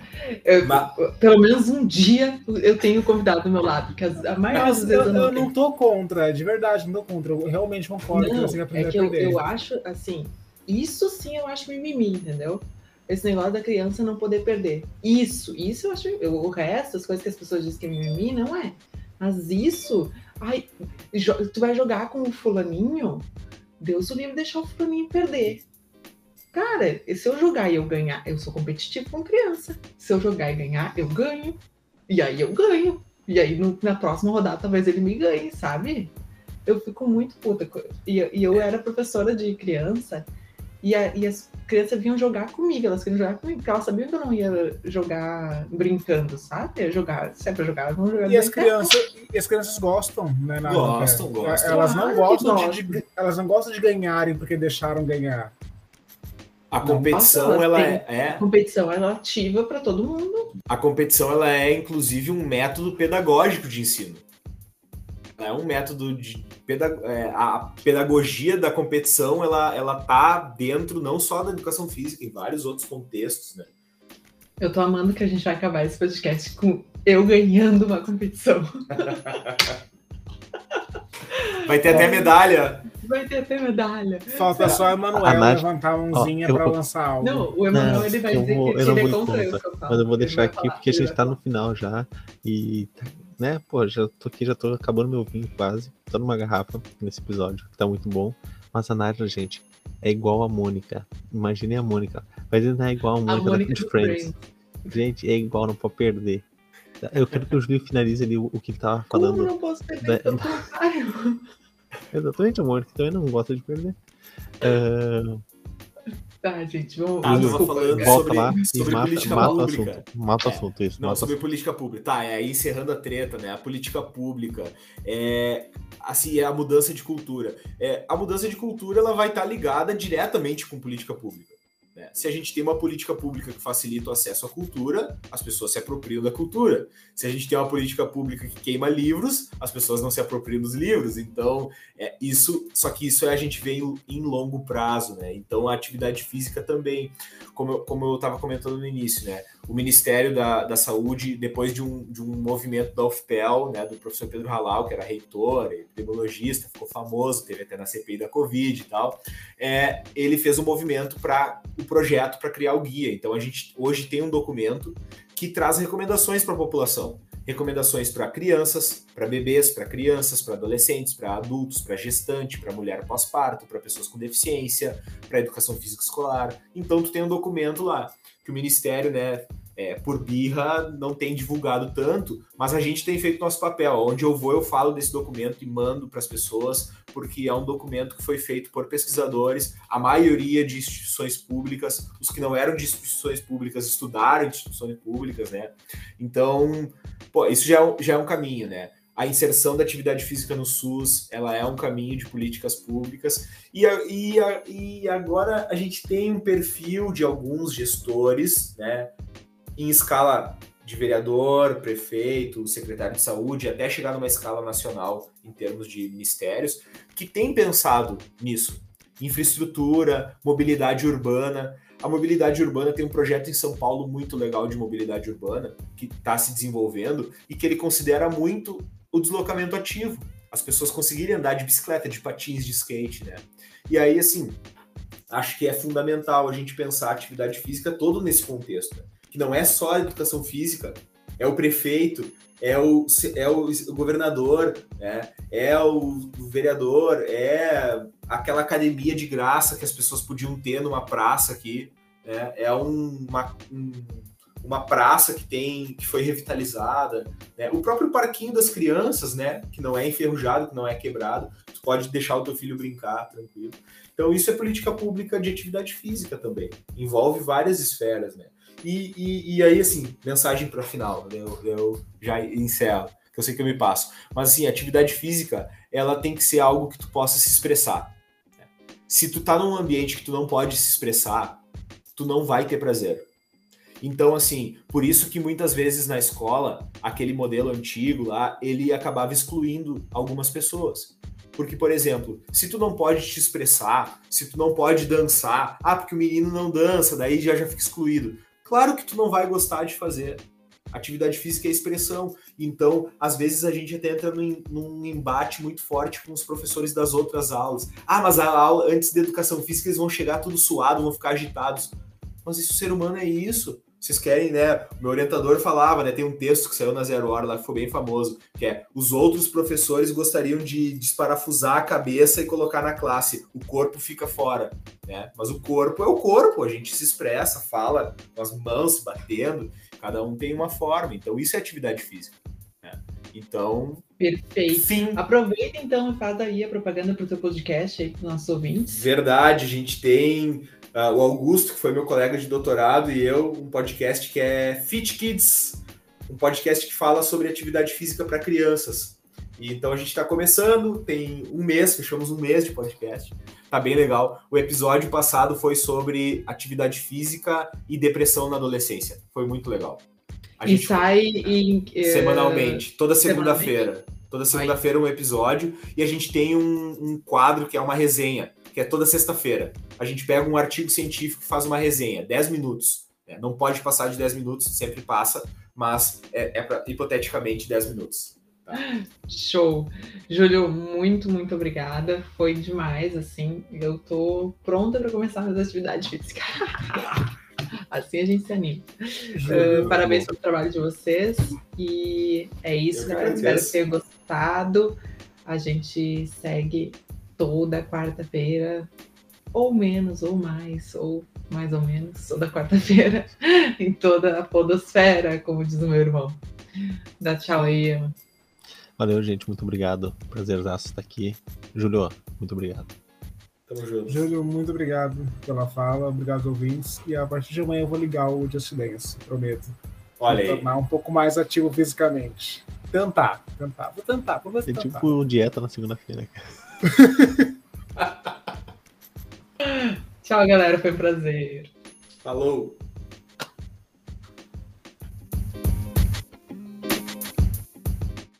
Eu, Mas... Pelo menos um dia eu tenho convidado do meu lado, porque a maioria das vezes eu, não, eu não tô contra, de verdade, não tô contra. Eu realmente concordo não, que você aprender é que eu, eu acho, assim, isso sim eu acho mimimi, entendeu? Esse negócio da criança não poder perder. Isso, isso eu acho. Eu, o resto, as coisas que as pessoas dizem que é mimimi, não é. Mas isso, ai, tu vai jogar com o fulaninho, Deus o livre deixar o fulaninho perder. Cara, se eu jogar e eu ganhar, eu sou competitivo com criança. Se eu jogar e ganhar, eu ganho. E aí eu ganho. E aí no, na próxima rodada talvez ele me ganhe, sabe? Eu fico muito puta. E, e eu era professora de criança e, a, e, as crianças vinham jogar comigo, elas queriam jogar comigo, porque elas sabiam que eu não ia jogar brincando, sabe? Ia jogar, se é pra jogar, vamos jogar e as crianças E as crianças gostam, né? Na, gostam, é, gostam. Elas não, gostam de, de, elas não gostam de ganharem porque deixaram ganhar. A competição, não, ela é, é, A competição ela é ativa para todo mundo. A competição, ela é, inclusive, um método pedagógico de ensino. É um método de é, a pedagogia da competição ela ela tá dentro não só da educação física, em vários outros contextos, né? Eu tô amando que a gente vai acabar esse podcast com eu ganhando uma competição. Vai ter até medalha. Vai ter até medalha. Falta só a Emanuel levantar a mãozinha para lançar algo. Não, o Emanuel ele vai dizer vou, que ele é contra eu, Mas eu vou deixar aqui porque a gente tá no final já. E né, pô, já tô aqui, já tô acabando meu vinho quase. Tô numa garrafa nesse episódio, que tá muito bom. Mas a Nádia, gente, é igual a Mônica. Imagine a Mônica. Mas não é igual a Mônica, a Mônica da Friends. Friends. Gente, é igual, não pode perder. Eu quero que o Júlio finalize ali o, o que ele tava falando. Como não posso perder? Da... Exatamente, a Mônica também não gosta de perder. Uh... Tá, gente, vamos. Ah, desculpa, falando volta sobre, lá sobre mata, política mata pública. Assunto, mata é, assunto, isso. Não, sobre política pública. Tá, é aí encerrando a treta, né? A política pública. É, assim, é a mudança de cultura. É, a mudança de cultura ela vai estar ligada diretamente com política pública. Né? Se a gente tem uma política pública que facilita o acesso à cultura, as pessoas se apropriam da cultura. Se a gente tem uma política pública que queima livros, as pessoas não se apropriam dos livros. Então, é isso. Só que isso a gente vê em, em longo prazo, né? Então, a atividade física também, como eu, como estava comentando no início, né? O Ministério da, da Saúde, depois de um, de um movimento da UFPEL, né, do professor Pedro Halal, que era reitor, epidemiologista, ficou famoso, teve até na CPI da Covid e tal, é, ele fez um movimento para o projeto para criar o guia. Então a gente hoje tem um documento que traz recomendações para a população. Recomendações para crianças, para bebês, para crianças, para adolescentes, para adultos, para gestante, para mulher pós-parto, para pessoas com deficiência, para educação física escolar. Então tu tem um documento lá que o ministério, né, é, por birra, não tem divulgado tanto, mas a gente tem feito nosso papel. Onde eu vou, eu falo desse documento e mando para as pessoas, porque é um documento que foi feito por pesquisadores, a maioria de instituições públicas, os que não eram de instituições públicas estudaram instituições públicas, né? Então, pô, isso já é, já é um caminho, né? a inserção da atividade física no SUS ela é um caminho de políticas públicas e, a, e, a, e agora a gente tem um perfil de alguns gestores, né, em escala de vereador, prefeito, secretário de saúde, até chegar numa escala nacional em termos de ministérios, que tem pensado nisso. Infraestrutura, mobilidade urbana. A mobilidade urbana tem um projeto em São Paulo muito legal de mobilidade urbana que está se desenvolvendo e que ele considera muito o deslocamento ativo. As pessoas conseguirem andar de bicicleta, de patins, de skate, né? E aí, assim, acho que é fundamental a gente pensar a atividade física todo nesse contexto. Né? Que não é só a educação física, é o prefeito, é o, é o governador, né? é o vereador, é aquela academia de graça que as pessoas podiam ter numa praça aqui, né? é um, uma, um uma praça que tem que foi revitalizada, né? o próprio parquinho das crianças, né, que não é enferrujado, que não é quebrado, tu pode deixar o teu filho brincar tranquilo. Então isso é política pública de atividade física também, envolve várias esferas, né? E, e, e aí assim, mensagem para final, né? eu, eu já encerro, que eu sei que eu me passo, mas assim, atividade física ela tem que ser algo que tu possa se expressar. Se tu tá num ambiente que tu não pode se expressar, tu não vai ter prazer então, assim, por isso que muitas vezes na escola, aquele modelo antigo lá, ele acabava excluindo algumas pessoas. Porque, por exemplo, se tu não pode te expressar, se tu não pode dançar, ah, porque o menino não dança, daí já já fica excluído. Claro que tu não vai gostar de fazer. Atividade física é expressão. Então, às vezes a gente até entra num, num, embate muito forte com os professores das outras aulas. Ah, mas a aula antes da educação física eles vão chegar tudo suado, vão ficar agitados. Mas isso, o ser humano é isso vocês querem, né? O meu orientador falava, né? Tem um texto que saiu na Zero Hora lá que foi bem famoso, que é os outros professores gostariam de desparafusar a cabeça e colocar na classe. O corpo fica fora, né? Mas o corpo é o corpo, a gente se expressa, fala com as mãos batendo, cada um tem uma forma. Então, isso é atividade física. Né? Então. Perfeito. Fim. Aproveita então e faz aí a propaganda para o teu podcast aí para os nossos ouvintes. Verdade, a gente tem uh, o Augusto, que foi meu colega de doutorado, e eu, um podcast que é Fit Kids, um podcast que fala sobre atividade física para crianças. E, então a gente está começando, tem um mês, fechamos um mês de podcast, tá bem legal. O episódio passado foi sobre atividade física e depressão na adolescência, foi muito legal. A e sai em, eh, semanalmente, toda segunda-feira. Toda segunda-feira um episódio e a gente tem um, um quadro que é uma resenha que é toda sexta-feira. A gente pega um artigo científico e faz uma resenha, 10 minutos. Né? Não pode passar de 10 minutos, sempre passa, mas é, é pra, hipoteticamente 10 minutos. Tá? Show! Júlio, muito, muito obrigada. Foi demais, assim. Eu tô pronta para começar a fazer atividade física. assim a gente se anima. Uh, parabéns pelo trabalho de vocês. E é isso, galera. Espero que tenham gostado. A gente segue toda quarta-feira, ou menos, ou mais, ou mais ou menos, toda quarta-feira, em toda a podosfera, como diz o meu irmão. Dá tchau aí, Emma. Valeu, gente. Muito obrigado. Prazerzaço estar aqui. Júlio, muito obrigado. Tamo junto. Júlio, muito obrigado pela fala. Obrigado, ouvintes. E a partir de amanhã eu vou ligar o Just Dance, prometo. Olha vou aí. tornar um pouco mais ativo fisicamente. Tentar, tentar. Vou tentar, vou se tentar. tipo dieta na segunda-feira. Tchau, galera. Foi um prazer. Falou.